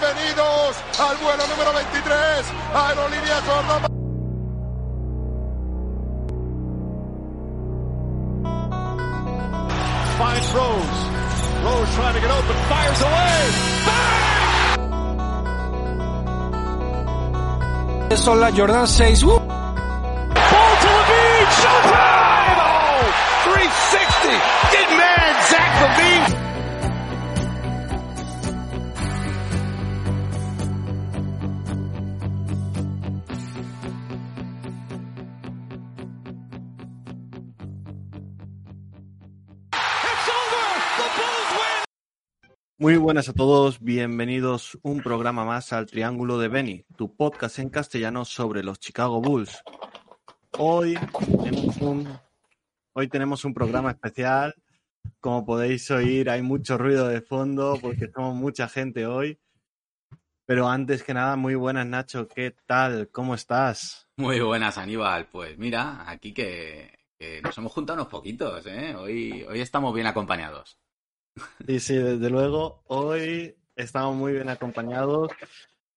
Bienvenidos al vuelo número 23, Aerolíneas Jordan. Finds Rose. Rose trying to get open, fires away. Bang! Son las Jordan 6. Uh. Muy buenas a todos, bienvenidos un programa más al Triángulo de Benny, tu podcast en castellano sobre los Chicago Bulls. Hoy tenemos un, hoy tenemos un programa especial. Como podéis oír, hay mucho ruido de fondo porque somos mucha gente hoy. Pero antes que nada, muy buenas Nacho, ¿qué tal? ¿Cómo estás? Muy buenas, Aníbal. Pues mira, aquí que, nos hemos juntado unos poquitos, ¿eh? Hoy, hoy estamos bien acompañados. Sí, sí, desde luego, hoy estamos muy bien acompañados.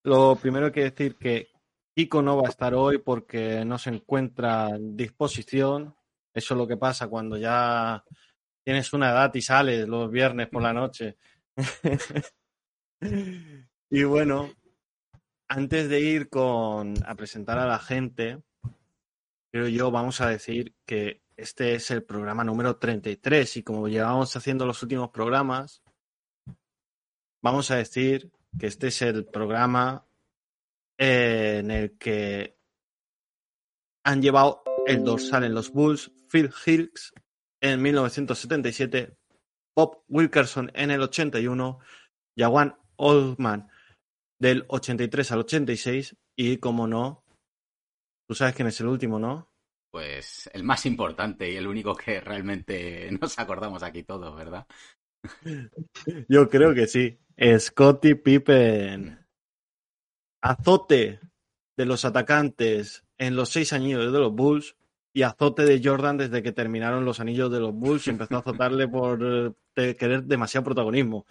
Lo primero que decir que Kiko no va a estar hoy porque no se encuentra en disposición. Eso es lo que pasa cuando ya tienes una edad y sales los viernes por la noche. y bueno, antes de ir con a presentar a la gente, creo yo vamos a decir que este es el programa número 33 y como llevamos haciendo los últimos programas, vamos a decir que este es el programa eh, en el que han llevado el dorsal en los Bulls Phil Hicks en 1977, Bob Wilkerson en el 81, Jawan Oldman del 83 al 86 y como no, tú sabes quién es el último, ¿no? Pues el más importante y el único que realmente nos acordamos aquí todos, ¿verdad? Yo creo que sí. Scottie Pippen. Azote de los atacantes en los seis años de los Bulls y azote de Jordan desde que terminaron los anillos de los Bulls y empezó a azotarle por eh, querer demasiado protagonismo.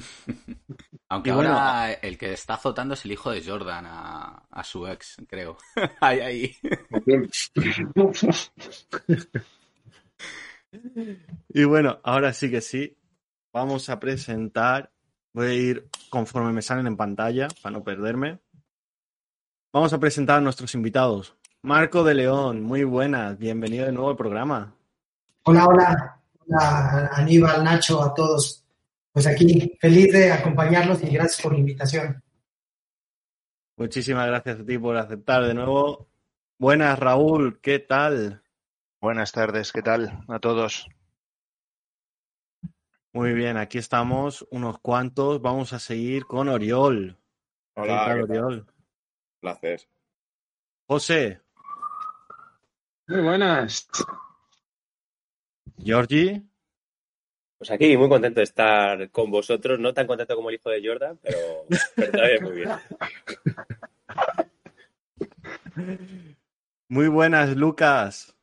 Aunque Y ahora bueno, el que está azotando es el hijo de Jordan a, a su ex, creo. ahí, ahí. Y bueno, ahora sí que sí. Vamos a presentar. Voy a ir conforme me salen en pantalla para no perderme. Vamos a presentar a nuestros invitados. Marco de León, muy buenas. Bienvenido de nuevo al programa. Hola, hola, hola Aníbal, Nacho, a todos. Pues aquí, feliz de acompañarlos y gracias por la invitación. Muchísimas gracias a ti por aceptar de nuevo. Buenas, Raúl, ¿qué tal? Buenas tardes, ¿qué tal a todos? Muy bien, aquí estamos unos cuantos. Vamos a seguir con Oriol. ¿Qué Hola, tal, ¿qué tal? Oriol? Placer. José, Muy buenas. Georgie, Pues aquí muy contento de estar con vosotros, no tan contento como el hijo de Jordan, pero, pero también muy bien. muy buenas, Lucas.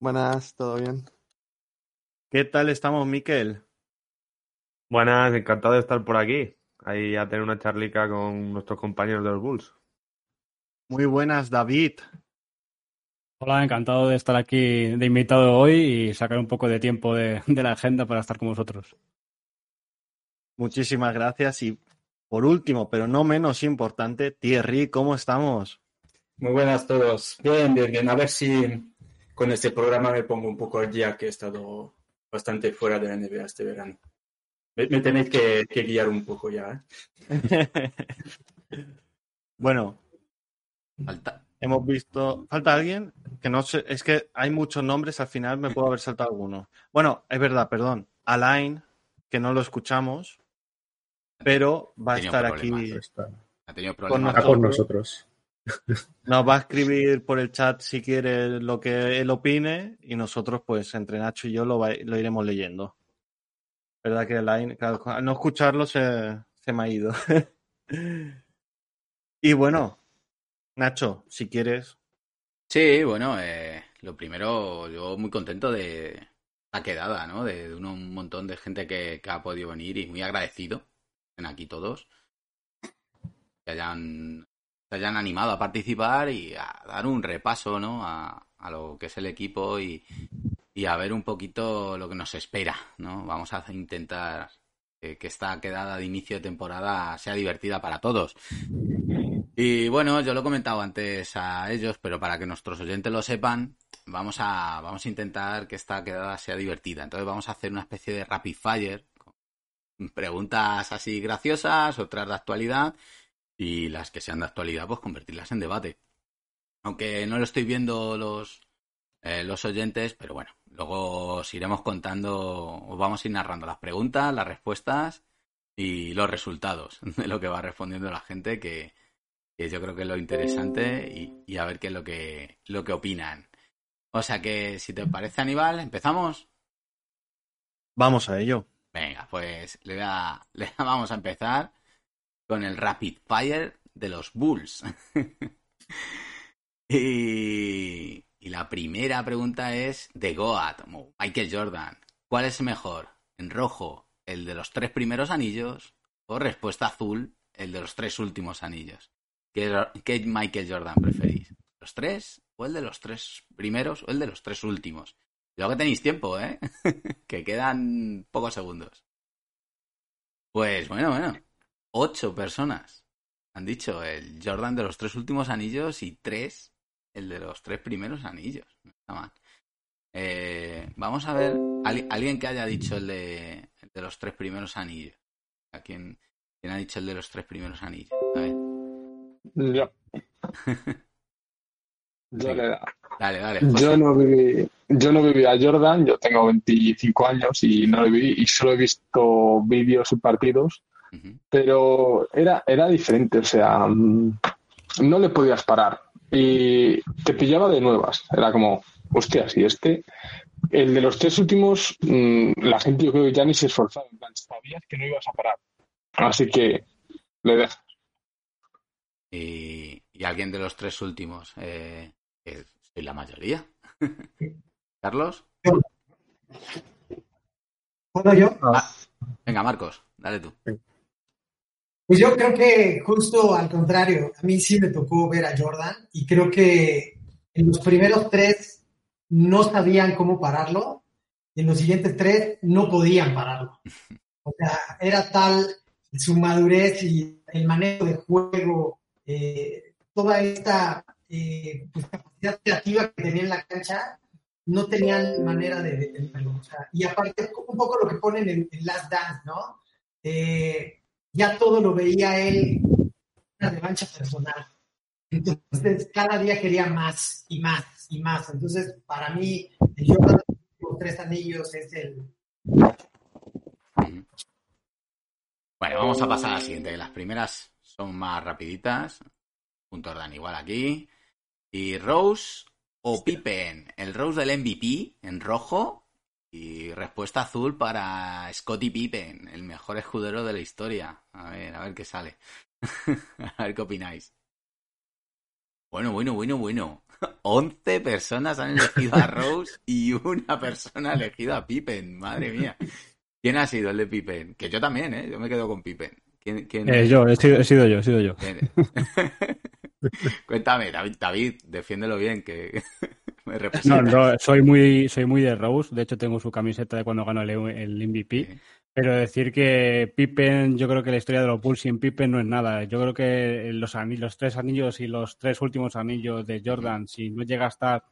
Buenas, ¿todo bien? ¿Qué tal estamos, Miquel? Buenas, encantado de estar por aquí. Ahí a tener una charlica con nuestros compañeros de los Bulls. Muy buenas, David. Hola, encantado de estar aquí de invitado hoy y sacar un poco de tiempo de, de la agenda para estar con vosotros. Muchísimas gracias. Y por último, pero no menos importante, Thierry, ¿cómo estamos? Muy buenas todos. Bien, bien, bien. A ver si con este programa me pongo un poco al día, que he estado bastante fuera de la NBA este verano. Me, me tenéis que, que guiar un poco ya. ¿eh? bueno, Falta. Hemos visto. ¿Falta alguien? Que no sé, es que hay muchos nombres, al final me puedo haber saltado alguno. Bueno, es verdad, perdón. Alain, que no lo escuchamos, pero va a estar aquí. Ha tenido Con problemas. Está con nosotros. Nos va a escribir por el chat si quiere lo que él opine y nosotros, pues, entre Nacho y yo lo, va- lo iremos leyendo. ¿Verdad que Alain, claro, al no escucharlo se, se me ha ido? y bueno, Nacho, si quieres, Sí, bueno, eh, lo primero, yo muy contento de la quedada, ¿no? De, un, montón de gente que, ha podido venir y muy agradecido estén aquí todos, que hayan, hayan animado a participar y a dar un repaso, ¿no? A, a lo que es el equipo y, y a ver un poquito lo que nos espera, ¿no? Vamos a intentar que, que esta quedada de inicio de temporada sea divertida para todos. Y bueno, yo lo he comentado antes a ellos, pero para que nuestros oyentes lo sepan, vamos a, vamos a intentar que esta quedada sea divertida. Entonces vamos a hacer una especie de rapid fire, con preguntas así graciosas, otras de actualidad, y las que sean de actualidad, pues convertirlas en debate. Aunque no lo estoy viendo los, eh, los oyentes, pero bueno, luego os iremos contando, os vamos a ir narrando las preguntas, las respuestas y los resultados de lo que va respondiendo la gente, que, que yo creo que es lo interesante y, y, a ver qué es lo que, lo que opinan. O sea que, si te parece, Aníbal, ¿empezamos? Vamos a ello. Venga, pues le, da, le vamos a empezar con el Rapid Fire de los Bulls. y, y, la primera pregunta es de Goat, Michael Jordan. ¿Cuál es mejor? ¿En rojo, el de los tres primeros anillos? ¿O respuesta azul, el de los tres últimos anillos? ¿Qué, qué Michael Jordan preferís? ¿Los tres? ¿O el de los tres primeros? ¿O el de los tres últimos? Luego que tenéis tiempo, ¿eh? que quedan pocos segundos. Pues bueno, bueno. Ocho personas han dicho el Jordan de los tres últimos anillos y tres el de los tres primeros anillos. No está mal. Eh, vamos a ver alguien que haya dicho el de, el de los tres primeros anillos. ¿A quién, quién, ha dicho el de los tres primeros anillos? A ver. Yo. Yo le da. Dale, dale. José. Yo no viví, yo no viví a Jordan, yo tengo 25 años y no lo viví y solo he visto vídeos y partidos, uh -huh. pero era, era diferente, o sea, no le podías parar y te pillaba de nuevas, era como, hostias, y este, el de los tres últimos, la gente yo creo que ya ni se esforzaba, en plan, sabías que no ibas a parar, así que le dejas. Y, y alguien de los tres últimos, eh, que soy la mayoría. Carlos. ¿Puedo yo? Ah, venga, Marcos, dale tú. Pues yo creo que justo al contrario, a mí sí me tocó ver a Jordan y creo que en los primeros tres no sabían cómo pararlo y en los siguientes tres no podían pararlo. O sea, era tal su madurez y el manejo de juego, eh, toda esta eh, pues, capacidad creativa que tenía en la cancha, no tenían manera de detenerlo. O sea, y aparte, un poco lo que ponen en, en Last ¿no? Eh, ya todo lo veía él una revancha personal. Entonces, cada día quería más y más y más. Entonces, para mí, Jordan con tres anillos es el. Bueno, vamos a pasar a la siguiente. Las primeras son más rapiditas. Punto orden igual aquí. Y Rose o Pippen. El Rose del MVP en rojo. Y respuesta azul para Scottie Pippen, el mejor escudero de la historia. A ver, a ver qué sale. a ver qué opináis. Bueno, bueno, bueno, bueno. 11 personas han elegido a Rose y una persona ha elegido a Pippen. Madre mía. ¿Quién ha sido el de Pippen? Que yo también, ¿eh? Yo me quedo con Pippen. ¿Quién, quién... Eh, yo, he sido, he sido, yo, he sido yo. Cuéntame, David, David, defiéndelo bien, que me representa. No, no, soy muy, soy muy de Rose. De hecho, tengo su camiseta de cuando ganó el, el MVP. Sí. Pero decir que Pippen, yo creo que la historia de los Bulls sin Pippen no es nada. Yo creo que los, anillos, los tres anillos y los tres últimos anillos de Jordan, si no llega a estar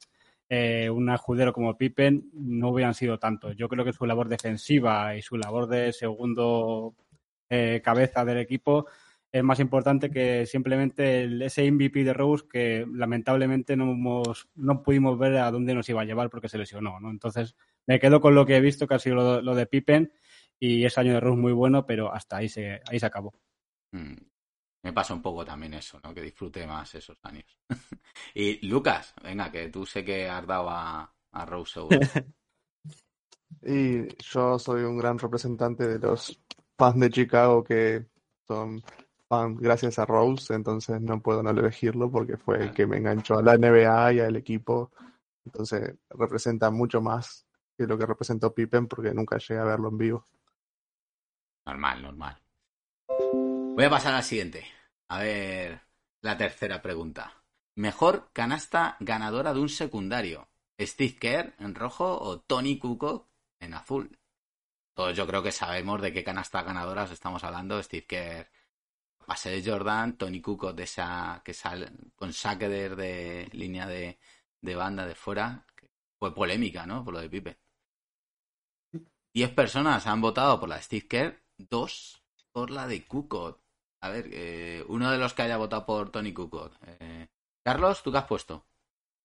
eh, un escudero como Pippen, no hubieran sido tantos. Yo creo que su labor defensiva y su labor de segundo eh, cabeza del equipo es más importante que simplemente el, ese MVP de Rose que lamentablemente no, hemos, no pudimos ver a dónde nos iba a llevar porque se lesionó. ¿no? Entonces me quedo con lo que he visto, que ha sido lo, lo de Pippen y ese año de Rose muy bueno, pero hasta ahí se, ahí se acabó. Mm. Me pasa un poco también eso, ¿no? Que disfrute más esos años. y Lucas, venga, que tú sé que has dado a, a Rose seguro. y yo soy un gran representante de los fans de Chicago que son fans gracias a Rose, entonces no puedo no elegirlo porque fue el que me enganchó a la NBA y al equipo. Entonces representa mucho más que lo que representó Pippen porque nunca llegué a verlo en vivo. Normal, normal. Voy a pasar al siguiente. A ver, la tercera pregunta. Mejor canasta ganadora de un secundario. Steve Kerr en rojo o Tony Kukoc en azul. Todos yo creo que sabemos de qué canastas ganadoras estamos hablando. Steve Kerr, pase de Jordan, Tony Kukoc de esa que sale con saque de, línea de, de, banda de fuera. Que fue polémica, ¿no? Por lo de Pipe. Diez personas han votado por la de Steve Kerr, dos por la de Kukoc. A ver, eh, uno de los que haya votado por Tony Kukoc. Eh, Carlos, ¿tú qué has puesto?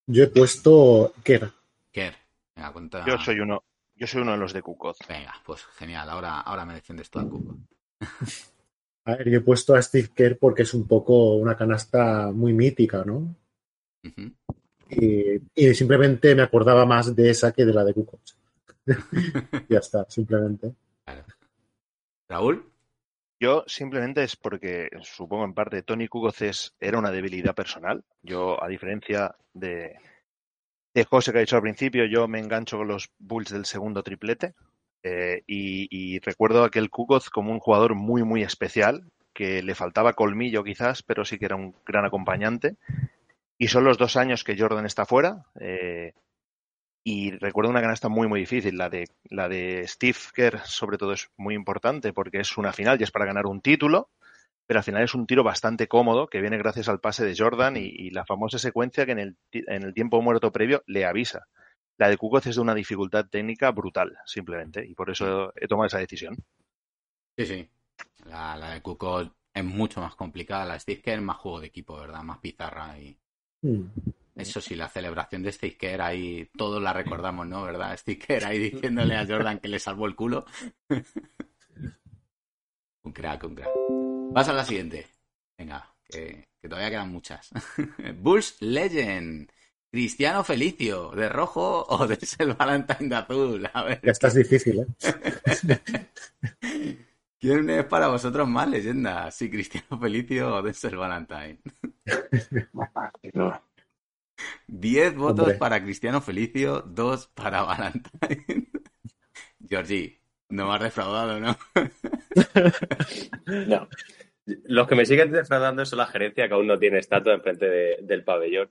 Yo he puesto Kerr. Kerr. Venga, cuenta. Yo soy uno, yo soy uno de los de Kukoc. Venga, pues genial. Ahora, ahora me defiendes tú a Kukoc. A ver, yo he puesto a Steve Kerr porque es un poco una canasta muy mítica, ¿no? y, simplemente me acordaba más de esa que de la de Kukoc. ya está, simplemente. Raúl. Yo simplemente es porque supongo en parte Tony Kukoc era una debilidad personal. Yo, a diferencia de, de José que ha dicho al principio, yo me engancho con los Bulls del segundo triplete. Eh, y, recuerdo aquel Kukoc como un jugador muy, muy especial, que le faltaba colmillo quizás, pero sí que era un gran acompañante. Y son los dos años que Jordan está fuera. Eh, y recuerdo una canasta muy, muy difícil. La de, la de Steve Kerr, sobre todo, es muy importante porque es una final y es para ganar un título. Pero al final es un tiro bastante cómodo que viene gracias al pase de Jordan y, la famosa secuencia que en el, en el, tiempo muerto previo le avisa. La de Kukoc es de una dificultad técnica brutal, simplemente, y por eso he tomado esa decisión. Sí, sí. La, la de Kukoc es mucho más complicada. La de Steve Kerr más juego de equipo, ¿verdad? Más pizarra y... Hmm. Eso sí, la celebración de Sticker ahí todos la recordamos, ¿no? ¿Verdad? Sticker ahí diciéndole a Jordan que le salvó el culo. un crack, un crack. Vas a la siguiente. Venga, que, todavía quedan muchas. Bulls Legend. Cristiano Felicio, ¿de rojo o de el Valentine de azul? A ver. Ya estás difícil, ¿eh? ¿Quién es para vosotros más leyenda? ¿Sí, Cristiano Felicio o el Valentine? 10 votos para Cristiano Felicio, 2 para Valentine. Georgie, no me has defraudado, ¿no? no. Los que me siguen defraudando son la gerencia que aún no tiene estatua enfrente de, del pabellón.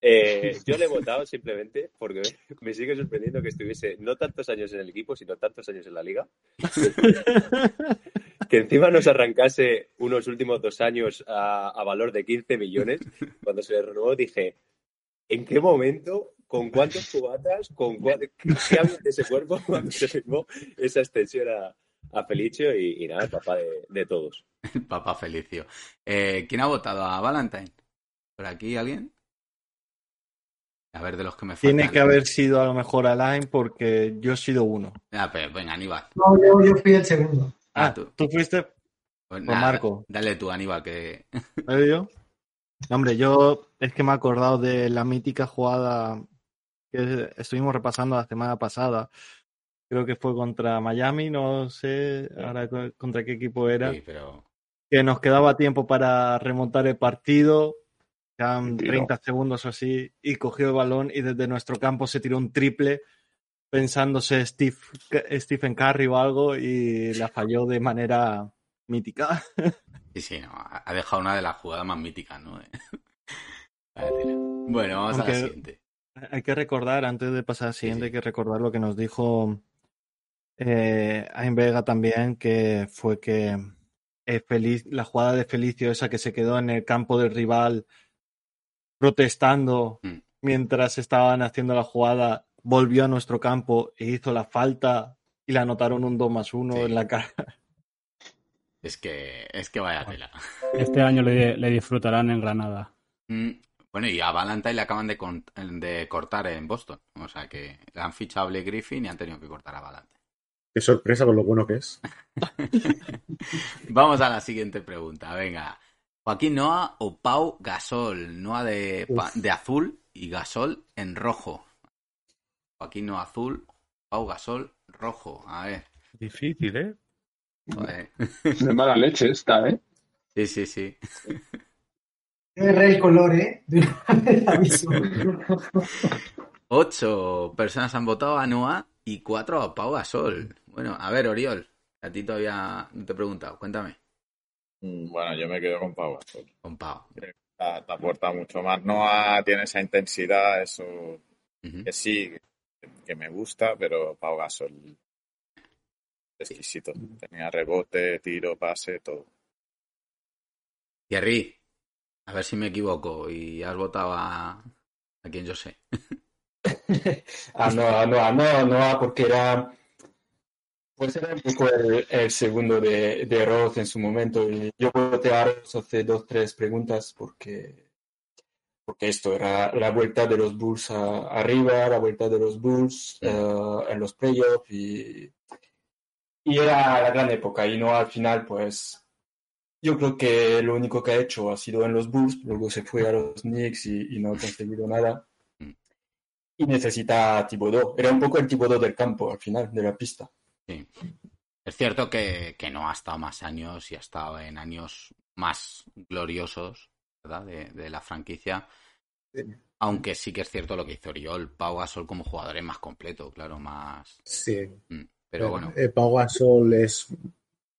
Eh, yo le he votado simplemente porque me sigue sorprendiendo que estuviese no tantos años en el equipo, sino tantos años en la liga. que encima nos arrancase unos últimos dos años a, a valor de 15 millones. Cuando se le renovó dije, ¿En qué momento, con cuántos cubatas, con qué había de ese cuerpo cuando se firmó esa extensión a, Felicio y, nada, el papá de, todos? El papá Felicio. Eh, ¿Quién ha votado a Valentine? ¿Por aquí alguien? A ver, de los que me faltan. Tiene que haber sido a lo mejor Alain porque yo he sido uno. Ah, pero venga, Aníbal. No, yo, fui el segundo. Ah, ¿tú, fuiste? Pues Marco. Dale tú, Aníbal, que. yo? Hombre, yo es que me he acordado de la mítica jugada que estuvimos repasando la semana pasada. Creo que fue contra Miami, no sé ahora contra qué equipo era. Que nos quedaba tiempo para remontar el partido. Quedan 30 segundos o así. Y cogió el balón y desde nuestro campo se tiró un triple pensándose Steve, Stephen Curry o algo y la falló de manera mítica. Sí, sí, no, ha dejado una de las jugadas más míticas, ¿no? bueno, vamos a la siguiente. Hay que recordar, antes de pasar a la siguiente, hay que recordar lo que nos dijo eh, Ain Vega también, que fue que feliz, la jugada de Felicio, esa que se quedó en el campo del rival protestando mm. mientras estaban haciendo la jugada, volvió a nuestro campo e hizo la falta y le anotaron un 2 más 1 en la cara. Es que, es que vaya tela. Este año le, disfrutarán en Granada. Mm, bueno, y a Valentine le acaban de, de, cortar en Boston. O sea que le han fichado a Blake Griffin y han tenido que cortar a Valentine. Qué sorpresa con lo bueno que es. Vamos a la siguiente pregunta. Venga. Joaquín Noah o Pau Gasol. Noah de, de azul y Gasol en rojo. Joaquín Noah azul, Pau Gasol rojo. A ver. Difícil, ¿eh? De mala leche esta, ¿eh? Sí, sí, sí. el color, ¿eh? Ocho personas han votado a Noah y cuatro a Pau Gasol. Bueno, a ver, Oriol, a ti todavía no te he preguntado, cuéntame. Mm, Bueno, yo me quedo con Pau Gasol. Con Pau. Te, te aporta mucho más. Noah tiene esa intensidad, eso que sí, que me gusta, pero Pau Gasol exquisito. Tenía rebote, tiro, pase, todo. Thierry, a ver si me equivoco y has votado a, a quien yo sé. Ah, no, ah, no, ah, no, no, porque era, pues era un poco el, el segundo de, de Roth en su momento. Y yo voté a Roth hace dos, tres preguntas porque, porque esto era la vuelta de los Bulls a- arriba, la vuelta de los Bulls eh, en los playoffs y, y era la gran época. Y no al final, pues yo creo que lo único que ha hecho ha sido en los Bulls, luego se fue a los Knicks y, y no ha conseguido nada. Y necesita a Thibodeau. Era un poco el Thibodeau del campo al final, de la pista. Sí. Es cierto que, que no ha estado más años y ha estado en años más gloriosos, ¿verdad? De, de la franquicia. Aunque sí que es cierto lo que hizo Oriol. Pau Gasol como jugador es más completo, claro, más. Sí. Mm, Pero bueno, Eh, Pau Gasol es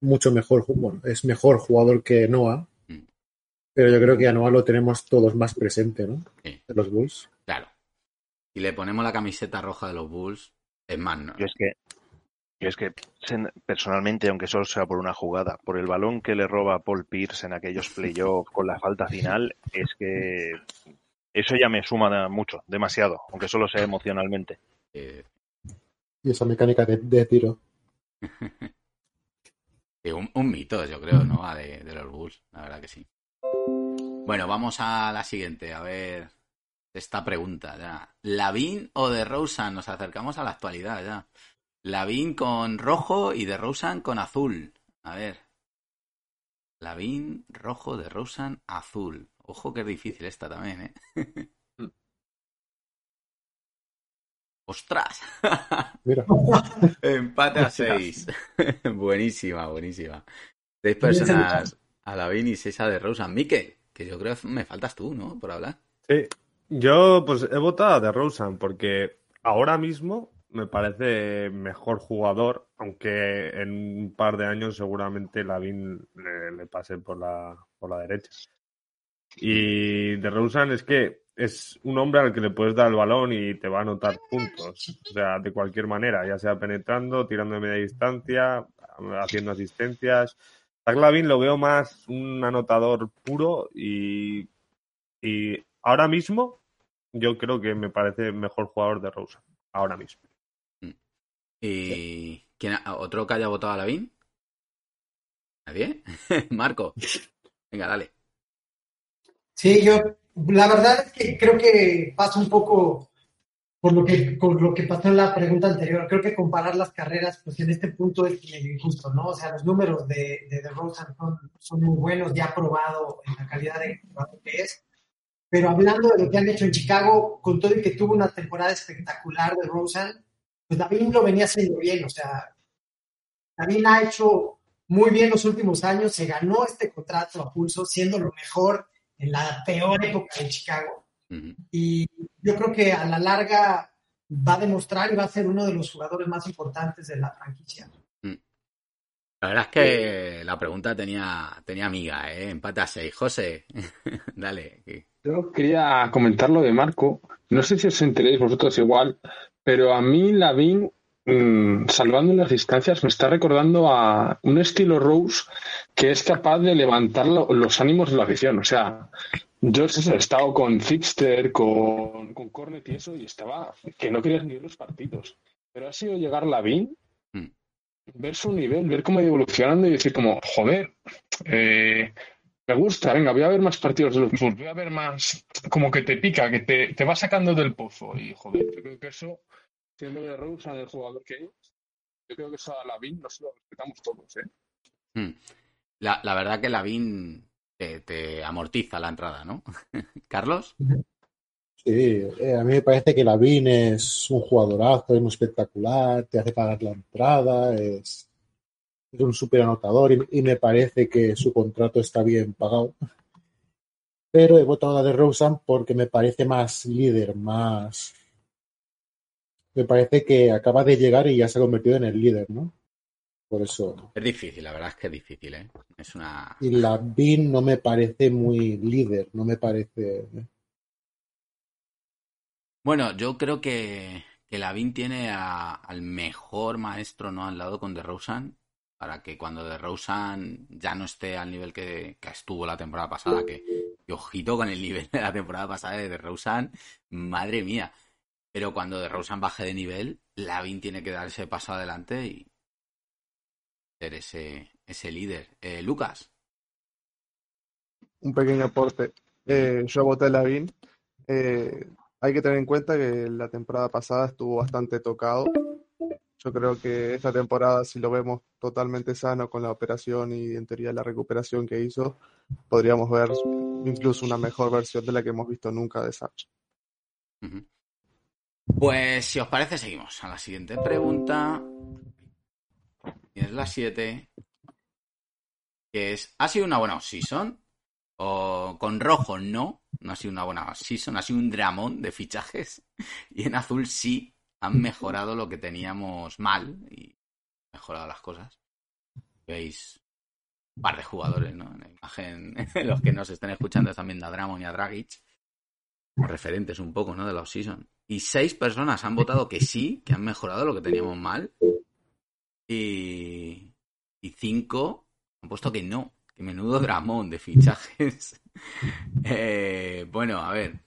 mucho mejor, bueno, es mejor jugador que Noah, Mm. pero yo creo que a Noah lo tenemos todos más presente, ¿no? Sí. De los Bulls. claro. Si le ponemos la camiseta roja de los Bulls, es más, ¿no? Yo es que, yo es que personalmente, aunque solo sea por una jugada, por el balón que le roba Paul Pierce en aquellos playoffs con la falta final, es que eso ya me suma mucho, demasiado, aunque solo sea emocionalmente. Eh, Y esa mecánica de, de tiro. Un, mito, yo creo, ¿no? A De, los Bulls, la verdad que sí. Bueno, vamos a la siguiente, a ver esta pregunta ya. ¿Lavin o de Rosen? Nos acercamos a la actualidad ya. Lavin con rojo y de Rosen con azul. A ver. Lavin, rojo, de Rosen, azul. Ojo que es difícil esta también, ¿eh? ¡Ostras! Mira. Empate a seis. buenísima, buenísima. Seis personas a Lavin y seis a de Rosen. Mike, que yo creo que me faltas tú, ¿no? Por hablar. Sí, yo pues he votado a DeRozan porque ahora mismo me parece mejor jugador, aunque en un par de años seguramente Lavin le, le pase por la, por la derecha. Y DeRozan es que es un hombre al que le puedes dar el balón y te va a anotar puntos, o sea, de cualquier manera, ya sea penetrando, tirando de media distancia, haciendo asistencias. Zach Lavin lo veo más un anotador puro y y ahora mismo, yo creo que me parece mejor jugador de Rosa. Ahora mismo. ¿Y quién ha- otro que haya votado a Lavin? ¿Nadie? Marco. Venga, dale. Sí, yo, la verdad es que creo que pasa un poco por lo que, con lo que pasó en la pregunta anterior. Creo que comparar las carreras, pues en este punto es injusto, ¿no? O sea, los números de, de DeRozan son, son muy buenos, ya probado en la calidad de que es. Pero hablando de lo que han hecho en Chicago, con todo y que tuvo una temporada espectacular de Rosen, pues David lo venía haciendo bien, o sea, David ha hecho muy bien los últimos años, se ganó este contrato a pulso, siendo lo mejor en la peor época de Chicago. Y yo creo que a la larga va a demostrar y va a ser uno de los jugadores más importantes de la franquicia. La verdad es que la pregunta tenía, tenía amiga, ¿eh? Empate a seis. José, dale. Yo quería comentar lo de Marco. No sé si os enteréis vosotros igual, pero a mí Lavin, mm, salvando las distancias, me está recordando a un estilo Rose que es capaz de levantar lo- los ánimos de la afición. O sea, yo he estado con Zipster, con, con Cornet y eso, y estaba que no querías ni ver los partidos. Pero ha sido llegar Lavin, ver su nivel, ver cómo ha ido evolucionando y decir como, joder, eh, me gusta, venga, voy a ver más partidos de los voy a ver más, como que te pica, que te, te va sacando del pozo. Y joder, yo creo que eso, siendo de Rosa del jugador que es, yo creo que eso a Lavin nos lo respetamos todos, ¿eh? Hmm. La, la verdad que Lavin te, te amortiza la entrada, ¿no? Carlos. Sí, eh, a mí me parece que Lavin es un jugadorazo, es muy espectacular, te hace pagar la entrada, es, es un súper anotador y, y me parece que su contrato está bien pagado. Pero he votado a de Rosen porque me parece más líder, más... Me parece que acaba de llegar y ya se ha convertido en el líder, ¿no? Por eso. Es difícil, la verdad es que es difícil, ¿eh? Es una. Y la Bin no me parece muy líder, no me parece. Bueno, yo creo que, que Lavin tiene a- al mejor maestro no al lado con DeRozan para que cuando DeRozan ya no esté al nivel que, que estuvo la temporada pasada, que, que ojito con el nivel de la temporada pasada de DeRozan, madre mía. Pero cuando DeRozan baje de nivel, Lavin tiene que dar ese paso adelante y ser ese, ese líder. Eh, Lucas, un pequeño aporte. Eh, yo voté Lavín. Eh, hay que tener en cuenta que la temporada pasada estuvo bastante tocado. Yo creo que esta temporada, si lo vemos totalmente sano con la operación y en teoría la recuperación que hizo, podríamos ver incluso una mejor versión de la que hemos visto nunca de Sach. Ujú. Pues si os parece, seguimos a la siguiente pregunta. Es la 7. Que es, ¿ha sido una buena season? O con rojo no, no ha sido una buena season, ha sido un dramón de fichajes. Y en azul sí han mejorado lo que teníamos mal y mejorado las cosas. Veis un par de jugadores, ¿no? En la imagen, los que nos estén escuchando viendo a Dramon y a Dragic referentes un poco, ¿no? De la off-season. Y seis personas han votado que sí, que han mejorado lo que teníamos mal. Y, y cinco han puesto que no. Que menudo dramón de fichajes. Eh, bueno, a ver.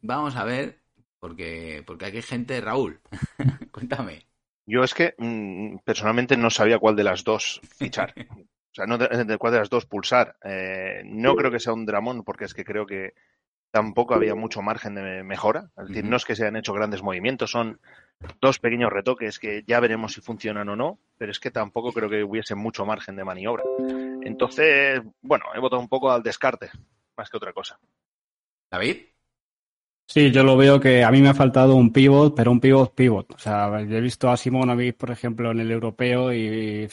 Vamos a ver, porque, porque aquí hay gente, Raúl. Cuéntame. Yo es que mm, personalmente no sabía cuál de las dos fichar. O sea, no de, de cuál de las dos pulsar. Eh, no creo que sea un dramón, porque es que creo que tampoco había mucho margen de mejora. Es decir, no es que se han hecho grandes movimientos, son dos pequeños retoques que ya veremos si funcionan o no, pero es que tampoco creo que hubiese mucho margen de maniobra. Entonces, bueno, he votado un poco al descarte, más que otra cosa. David. Sí, yo lo veo que a mí me ha faltado un pivot, pero un pivot pivot. O sea, yo he visto a Simonovic, por ejemplo, en el europeo y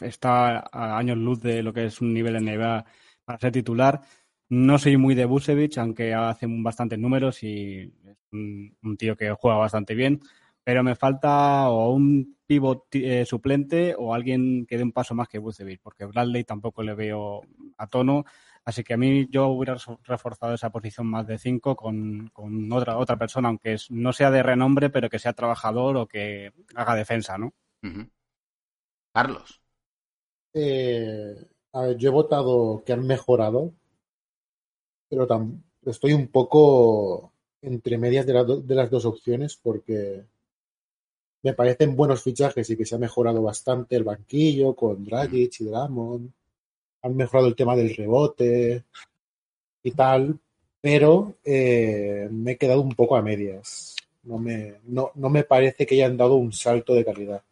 está a años luz de lo que es un nivel NBA para ser titular. No soy muy de Busevich, aunque hace bastantes números y es un, un tío que juega bastante bien, pero me falta o un pivot eh, suplente o alguien que dé un paso más que Busevich, porque Bradley tampoco le veo a tono. Así que a mí yo hubiera reforzado esa posición más de 5 con, con, otra, otra persona, aunque es, no sea de renombre, pero que sea trabajador o que haga defensa, ¿no? Uh -huh. Carlos. Eh, a ver, yo he votado que han mejorado, pero estoy un poco entre medias de, las dos opciones porque me parecen buenos fichajes y que se ha mejorado bastante el banquillo con Dragic y Dramon han mejorado el tema del rebote y tal, pero eh, me he quedado un poco a medias. No me, no, no me parece que hayan dado un salto de calidad.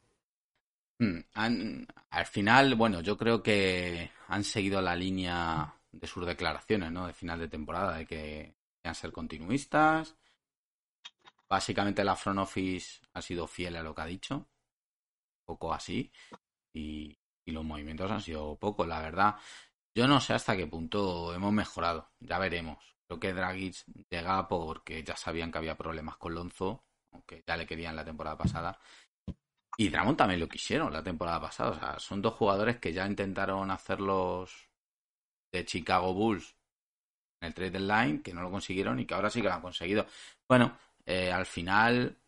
Mm, han, al final, bueno, yo creo que han seguido la línea de sus declaraciones, ¿no? De final de temporada, de que quieran ser continuistas. Básicamente la front office ha sido fiel a lo que ha dicho. Un poco así. Y, y los movimientos han sido pocos, la verdad. Yo no sé hasta qué punto hemos mejorado, ya veremos. Creo que Dragic llega porque ya sabían que había problemas con Lonzo, aunque ya le querían la temporada pasada. Y Dramon también lo quisieron la temporada pasada. O sea, son dos jugadores que ya intentaron hacerlos de Chicago Bulls en el trade deadline, que no lo consiguieron y que ahora sí que lo han conseguido. Bueno, eh, al final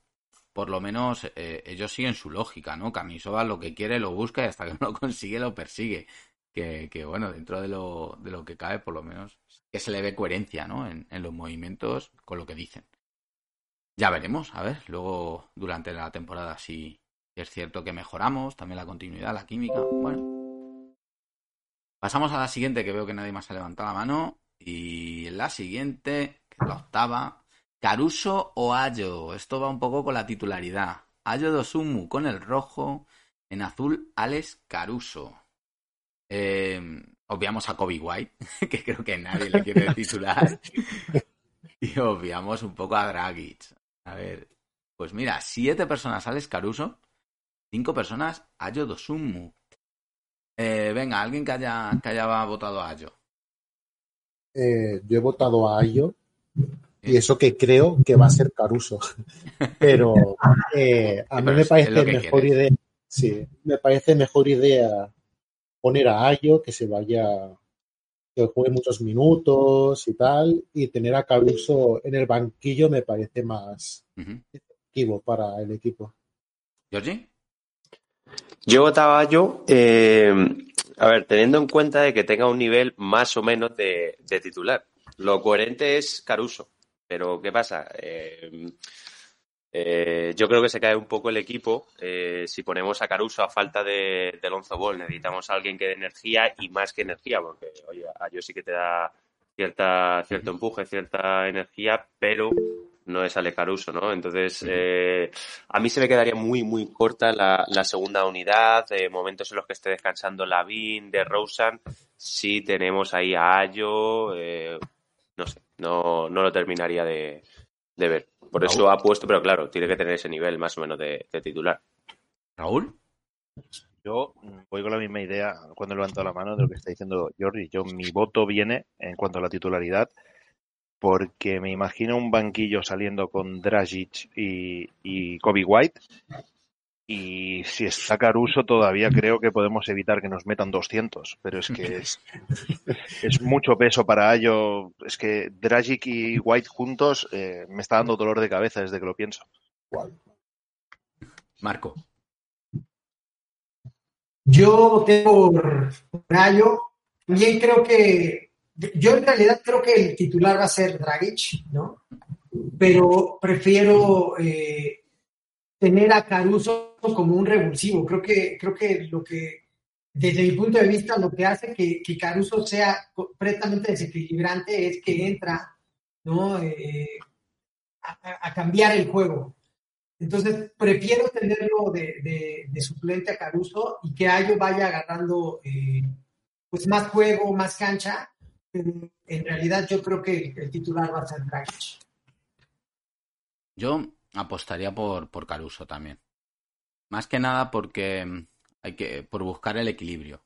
por lo menos eh, ellos siguen su lógica, ¿no? Camisova lo que quiere lo busca y hasta que no lo consigue lo persigue. Que, que bueno, dentro de lo, de lo que cabe, por lo menos, que se le ve coherencia, ¿no? En, en, los movimientos con lo que dicen. Ya veremos, a ver, luego durante la temporada si es cierto que mejoramos, también la continuidad, la química, bueno. Pasamos a la siguiente, que veo que nadie más ha levantado la mano. Y la siguiente, que es la octava, Caruso o Ayo. Esto va un poco con la titularidad. Ayo Dosumu con el rojo. En azul, Alex Caruso. Eh, obviamos a Kobe White, que creo que nadie le quiere titular. y obviamos un poco a Dragic. A ver, pues mira, siete personas Alex Caruso, cinco personas Ayo Dosumu. Eh, venga, alguien que haya, que haya votado a Ayo. Eh, yo he votado a Ayo y eso que creo que va a ser Caruso. Pero eh, a mí Pero me parece mejor quieres. idea. Sí, me parece mejor idea poner a Ayo que se vaya, que juegue muchos minutos y tal, y tener a Caruso en el banquillo me parece más efectivo para el equipo. ¿Georgie? Yo votaba yo, eh, a ver, teniendo en cuenta de que tenga un nivel más o menos de, de titular. Lo coherente es Caruso, pero ¿qué pasa? Eh, eh, yo creo que se cae un poco el equipo eh, si ponemos a Caruso a falta de, de Lonzo Ball. Necesitamos a alguien que dé energía y más que energía, porque oye, a yo sí que te da cierta, cierto empuje, cierta energía, pero no es Ale Caruso, ¿no? Entonces, eh, a mí se me quedaría muy, muy corta la, la segunda unidad, eh, momentos en los que esté descansando Lavin, de Rosen, si tenemos ahí a Ayo, eh, no sé, no, no lo terminaría de, de ver. Por eso ha puesto, pero claro, tiene que tener ese nivel más o menos de, de titular. ¿Raúl? Yo voy con la misma idea cuando he levantado la mano de lo que está diciendo Jordi. Yo, mi voto viene en cuanto a la titularidad porque me imagino un banquillo saliendo con Dragic y, y Kobe White. Y si está Caruso, todavía creo que podemos evitar que nos metan 200. Pero es que es, es mucho peso para ello. Es que Dragic y White juntos eh, me está dando dolor de cabeza desde que lo pienso. Marco. Yo voté por, por Ayo. También creo que, yo en realidad creo que el titular va a ser Dragic, ¿no? Pero prefiero eh, tener a Caruso como un revulsivo. Creo que, creo que lo que, desde mi punto de vista, lo que hace que, que Caruso sea completamente desequilibrante es que entra, ¿no? Eh, a, cambiar el juego. Entonces, prefiero tenerlo de, de, de, suplente a Caruso y que Ayo vaya agarrando eh, pues más juego, más cancha. En realidad yo creo que el titular va a ser Dragic. Yo apostaría por, por Caruso también. Más que nada porque hay que por buscar el equilibrio.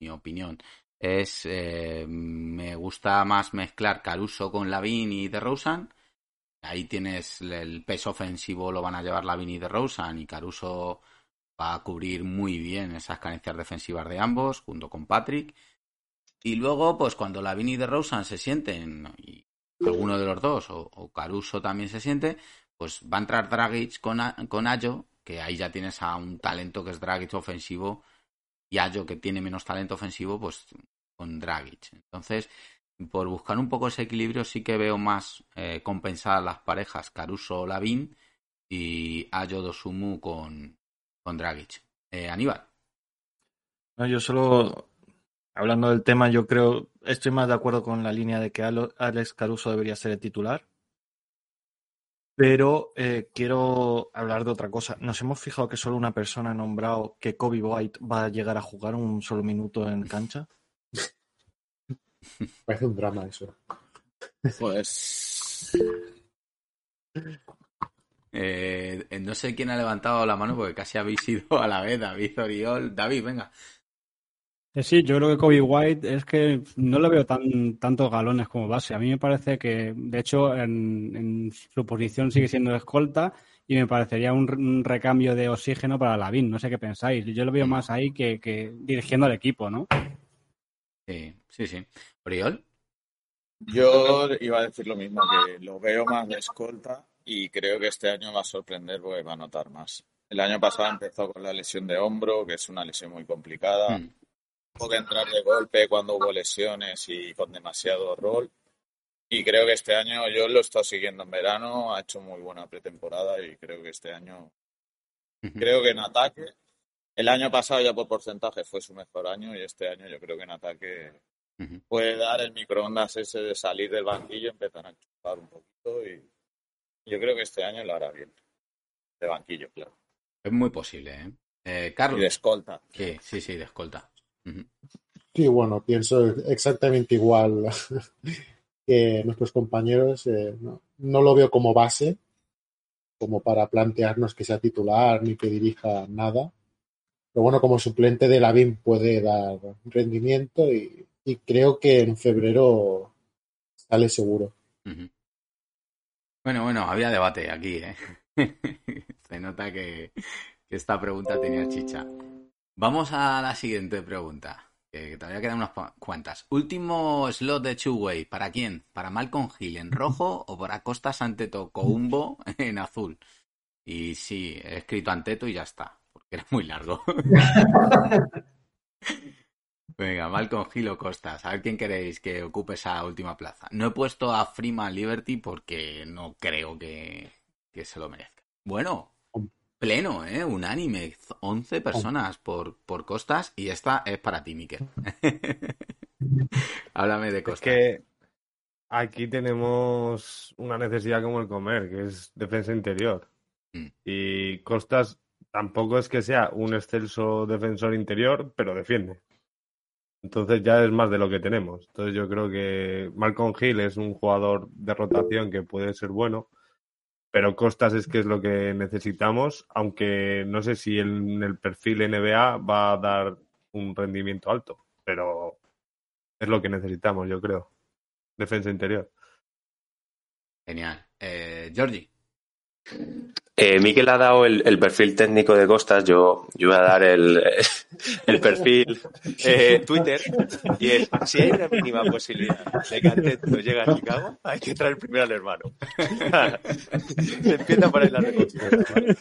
Mi opinión es eh, me gusta más mezclar Caruso con Lavin y DeRozan Ahí tienes el peso ofensivo, lo van a llevar Lavin y DeRozan y Caruso va a cubrir muy bien esas carencias defensivas de ambos, junto con Patrick. Y luego, pues cuando Lavin y DeRozan se sienten, y alguno de los dos, o, Caruso también se siente, pues va a entrar Dragic con, con Ayo, que ahí ya tienes a un talento que es Dragic ofensivo, y Ayo que tiene menos talento ofensivo, pues con Dragic. Entonces, por buscar un poco ese equilibrio, sí que veo más eh, compensadas las parejas Caruso-Lavin y Ayo Dosumu con, con Dragic. Eh, Aníbal. Yo solo, hablando del tema, yo creo, estoy más de acuerdo con la línea de que Alex Caruso debería ser el titular. Pero eh, quiero hablar de otra cosa. Nos hemos fijado que solo una persona ha nombrado que Kobe White va a llegar a jugar un solo minuto en cancha. Parece un drama eso. Pues. Eh, no sé quién ha levantado la mano porque casi habéis ido a la vez, David Oriol. David, venga. Eh, sí, yo creo que Kobe White es que no le veo tan tantos galones como base. A mí me parece que, de hecho, en, en su posición sigue siendo escolta y me parecería un, un, recambio de oxígeno para Lavín. No sé qué pensáis. Yo lo veo más ahí que, que dirigiendo al equipo, ¿no? Sí, sí, sí. ¿Oriol? Yo iba a decir lo mismo, que lo veo más de escolta y creo que este año va a sorprender porque va a notar más. El año pasado empezó con la lesión de hombro, que es una lesión muy complicada. Mm. Tuvo que entrar de golpe cuando hubo lesiones y con demasiado rol. Y creo que este año, yo lo he estado siguiendo en verano, ha hecho muy buena pretemporada y creo que este año, creo que en ataque, el año pasado ya por porcentaje fue su mejor año y este año yo creo que en ataque puede dar el microondas ese de salir del banquillo, empezar a chupar un poquito y yo creo que este año lo hará bien. De banquillo, claro. Es muy posible, ¿eh? eh Carlos. Y de escolta. Sí, sí, sí, de escolta. Sí, bueno, pienso exactamente igual que nuestros compañeros. Eh, no, no, lo veo como base, como para plantearnos que sea titular ni que dirija nada. Pero bueno, como suplente de Lavín puede dar rendimiento y, y creo que en febrero sale seguro. Bueno, bueno, había debate aquí, ¿eh? Se nota que, Esta pregunta tenía chicha. Vamos a la siguiente pregunta, que todavía quedan unas cu- cuantas. Último slot de Two-Way. ¿Para quién? ¿Para Malcolm Hill en rojo o para Costa Antetokounmpo en azul? Y sí, he escrito Anteto y ya está, porque era muy largo. Venga, Malcolm Hill o Costas. A ver quién queréis que ocupe esa última plaza. No he puesto a Freeman Liberty porque no creo que, que se lo merezca. Bueno, pleno, ¿eh? Unánime. 11 personas por, por Costas y esta es para ti, Miquel. Háblame de Es Costas. que aquí tenemos una necesidad como el comer, que es defensa interior. Mm. Y Costas tampoco es que sea un excelso defensor interior, pero defiende. Entonces ya es más de lo que tenemos. Entonces yo creo que Malcolm Hill es un jugador de rotación que puede ser bueno, pero Costas es que es lo que necesitamos, aunque no sé si en el perfil NBA va a dar un rendimiento alto, pero es lo que necesitamos, yo creo. Defensa interior. Genial. Eh, Georgie. Eh, ha dado el, perfil técnico de Costas, yo, yo voy a dar el, el perfil eh, Twitter. Y es, si hay una mínima posibilidad de que Antetokounmpo llegue a Chicago, hay que traer primero al hermano. Se empieza por ahí la reconstrucción. ¿vale?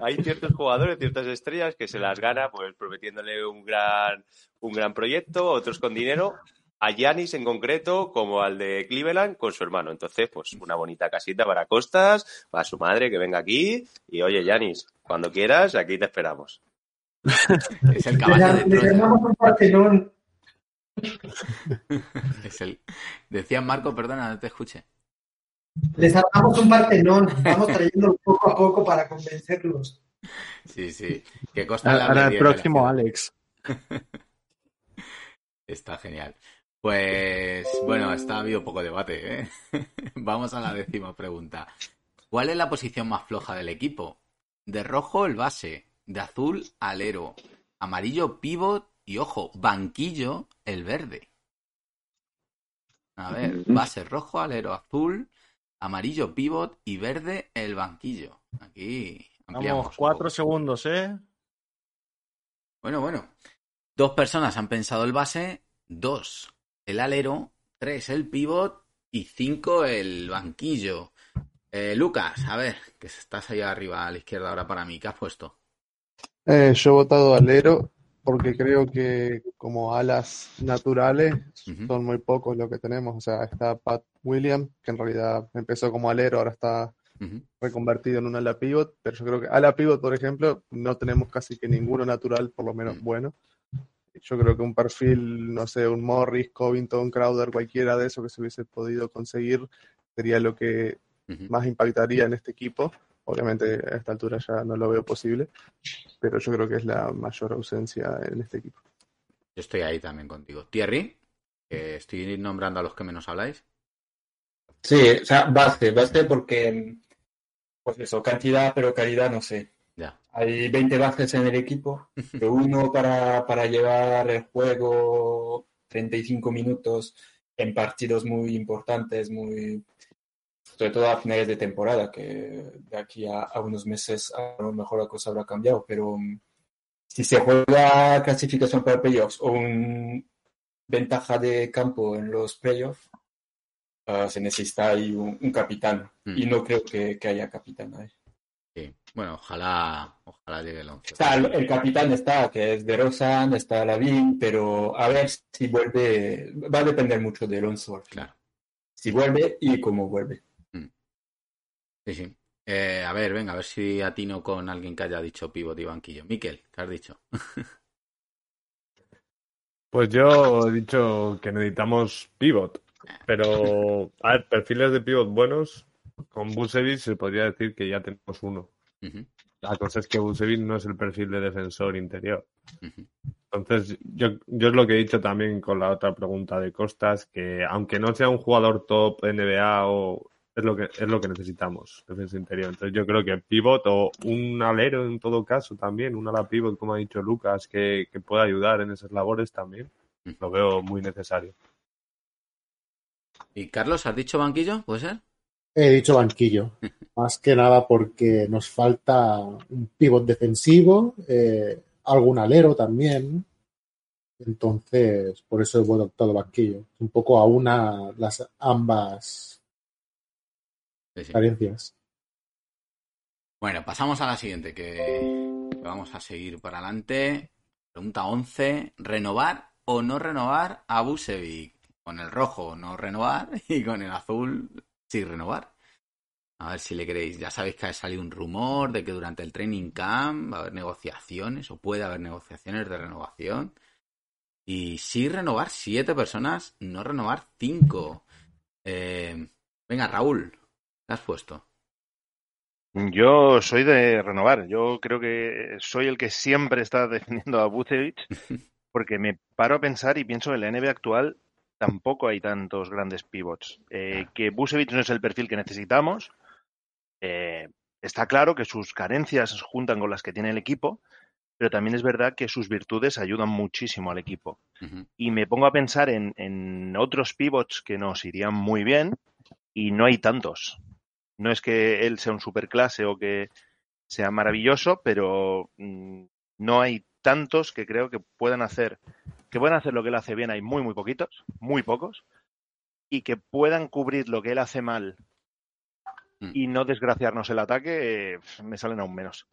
Hay ciertos jugadores, ciertas estrellas que se las gana pues prometiéndole un gran, un gran proyecto, otros con dinero. A Yanis en concreto, como al de Cleveland, con su hermano. Entonces, pues una bonita casita para Costas, para su madre que venga aquí. Y oye, Yanis, cuando quieras, aquí te esperamos. Es el caballo de Troya. ganamos un Partenón. Es el... Decía Marco, perdona, no te escuché. Les armamos un Partenón. Vamos trayéndolo poco a poco para convencerlos. Sí, sí. Que Costa Ahora el próximo. Alex. Está genial. Pues bueno, está ha habido poco debate, ¿eh? Vamos a la décima pregunta. ¿Cuál es la posición más floja del equipo? De rojo el base, de azul alero, amarillo pivot y ojo, banquillo el verde. A ver, base rojo, alero azul, amarillo pivot y verde el banquillo. Aquí ampliamos. Vamos, cuatro segundos, ¿eh? Bueno, bueno. Dos personas han pensado el base, dos el alero, tres el pivot y cinco el banquillo. Eh, Lucas, a ver, que estás ahí arriba a la izquierda ahora para mí. ¿Qué has puesto? Eh, yo he votado alero porque creo que como alas naturales son muy pocos lo que tenemos. O sea, está Pat Williams, que en realidad empezó como alero, ahora está reconvertido en un ala pivot, pero yo creo que ala pivot, por ejemplo, no tenemos casi que ninguno natural, por lo menos bueno. Yo creo que un perfil, no sé, un Morris, Covington, Crowder, cualquiera de esos que se hubiese podido conseguir, sería lo que más impactaría en este equipo. Obviamente a esta altura ya no lo veo posible, pero yo creo que es la mayor ausencia en este equipo. Yo estoy ahí también contigo. Thierry, que estoy nombrando a los que menos habláis. Sí, o sea, base, base porque, pues eso, cantidad, pero calidad no sé. Ya. Hay 20 bases en el equipo, pero uno para, para llevar el juego 35 minutos en partidos muy importantes, muy sobre todo a finales de temporada, que de aquí a, a unos meses a lo mejor la cosa habrá cambiado, pero um, si se juega clasificación para playoffs o un ventaja de campo en los playoffs, uh, se necesita ahí un, un capitán Mm. y no creo que, que haya capitán ahí. Sí. Bueno, ojalá, ojalá llegue el 11. Está, el, capitán está, que es de Rosan, está Lavín, pero a ver si vuelve, va a depender mucho de Alonso. Claro. Si vuelve y cómo vuelve. Sí, sí. Eh, a ver, venga, a ver si atino con alguien que haya dicho pivot y banquillo. Miquel, ¿qué has dicho? Pues yo he dicho que necesitamos pivot, pero a ver, perfiles de pivot buenos, con Busevich se podría decir que ya tenemos uno. La cosa es que Busevich no es el perfil de defensor interior. Entonces, yo, yo es lo que he dicho también con la otra pregunta de Costas, que aunque no sea un jugador top NBA o es lo que es lo que necesitamos, defensa interior. Entonces yo creo que pivot o un alero en todo caso también, un ala pivot, como ha dicho Lucas, que, que pueda ayudar en esas labores también, lo veo muy necesario. ¿Y Carlos, has dicho banquillo? ¿Puede ser? He dicho banquillo. Más que nada porque nos falta un pivot defensivo, eh, algún alero también. Entonces, por eso he optado banquillo. Un poco a una las ambas Sí, sí. carencias. Bueno, pasamos a la siguiente, que vamos a seguir para adelante. Pregunta 11. ¿Renovar o no renovar a Busevic? Con el rojo no renovar y con el azul sí renovar. A ver si le queréis. Ya sabéis que ha salido un rumor de que durante el training camp va a haber negociaciones o puede haber negociaciones de renovación. Y sí renovar siete personas, no renovar cinco. Eh, venga, Raúl, ¿qué has puesto? Yo soy de renovar. Yo creo que soy el que siempre está defendiendo a Vucevic porque me paro a pensar y pienso que en la NBA actual tampoco hay tantos grandes pivots. Eh, que Vucevic no es el perfil que necesitamos. Eh, está claro que sus carencias se juntan con las que tiene el equipo, pero también es verdad que sus virtudes ayudan muchísimo al equipo. Y me pongo a pensar en, en otros pivots que nos irían muy bien y no hay tantos. No es que él sea un superclase o que sea maravilloso, pero mm, no hay tantos que creo que puedan hacer que puedan hacer lo que él hace bien. Hay muy muy poquitos, muy pocos, y que puedan cubrir lo que él hace mal y no desgraciarnos el ataque, eh, me salen aún menos.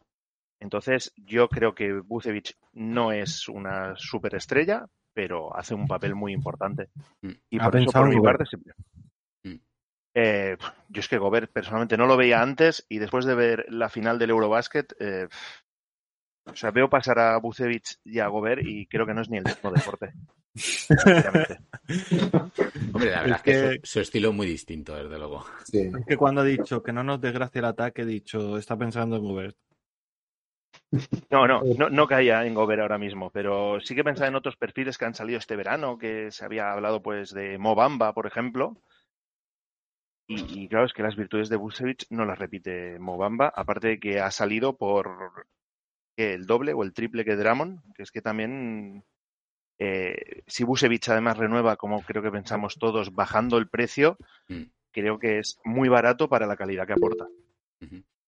Entonces, yo creo que Bucevic no es una superestrella, pero hace un papel muy importante. Y ¿Ha por eso, por mi Gobert? parte, siempre. Eh, yo es que Gobert personalmente no lo veía antes y después de ver la final del Eurobasket, eh, o sea, veo pasar a Bucevic y a Gobert y creo que no es ni el mismo deporte. Hombre, la verdad Es es que, que- Su, su estilo es muy distinto, desde luego. Sí. Es que cuando ha dicho que no nos desgracie el ataque, he dicho, está pensando en Gobert. No, no, no, no caía en Gobert ahora mismo, pero sí que pensaba en otros perfiles que han salido este verano, que se había hablado pues de Mobamba, por ejemplo. Y, y claro, es que las virtudes de Vucevic no las repite Mobamba, aparte de que ha salido por ¿qué? el doble o el triple que Dramon, que es que también eh, si Vucevic además renueva, como creo que pensamos todos, bajando el precio, creo que es muy barato para la calidad que aporta.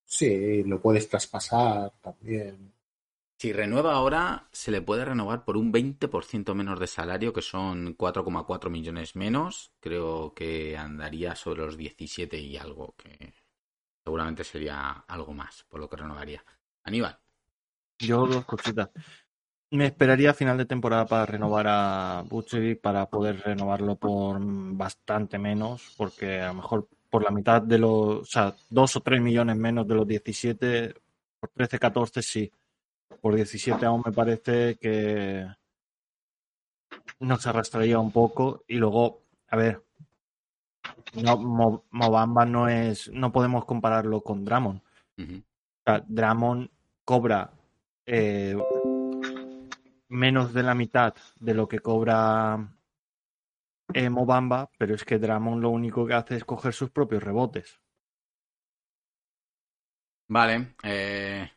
Sí, lo puedes traspasar también. Si renueva ahora, se le puede renovar por un 20% menos de salario, que son 4,4 millones menos. Creo que andaría sobre los 17 y algo, que seguramente sería algo más, por lo que renovaría. Aníbal. Yo dos cositas. Me esperaría a final de temporada para renovar a Vucevic para poder renovarlo por bastante menos, porque a lo mejor por la mitad de los, o sea, dos o tres millones menos de los 17, por 13, 14 sí. Por 17 aún me parece que nos arrastraría un poco y luego, a ver, no, Mo- Mobamba no es, no podemos compararlo con Dramon. O sea, Dramon cobra eh, menos de la mitad de lo que cobra eh, Mobamba, pero es que Dramon lo único que hace es coger sus propios rebotes. Vale. eh,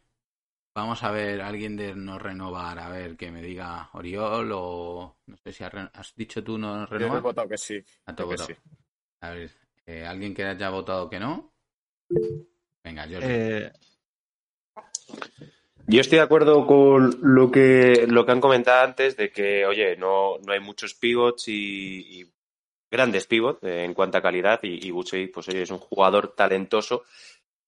vamos a ver, alguien de no renovar, a ver, que me diga Oriol o... No sé si has, dicho tú no Yo he renovar. votado que sí. Ah, has que sí. A ver, eh, ¿alguien que haya votado que no? Venga, yo Eh, Yo estoy de acuerdo con lo que, lo que han comentado antes de que, oye, no, no hay muchos pivots y, grandes pivots eh, en cuanto a calidad y, y pues es un jugador talentoso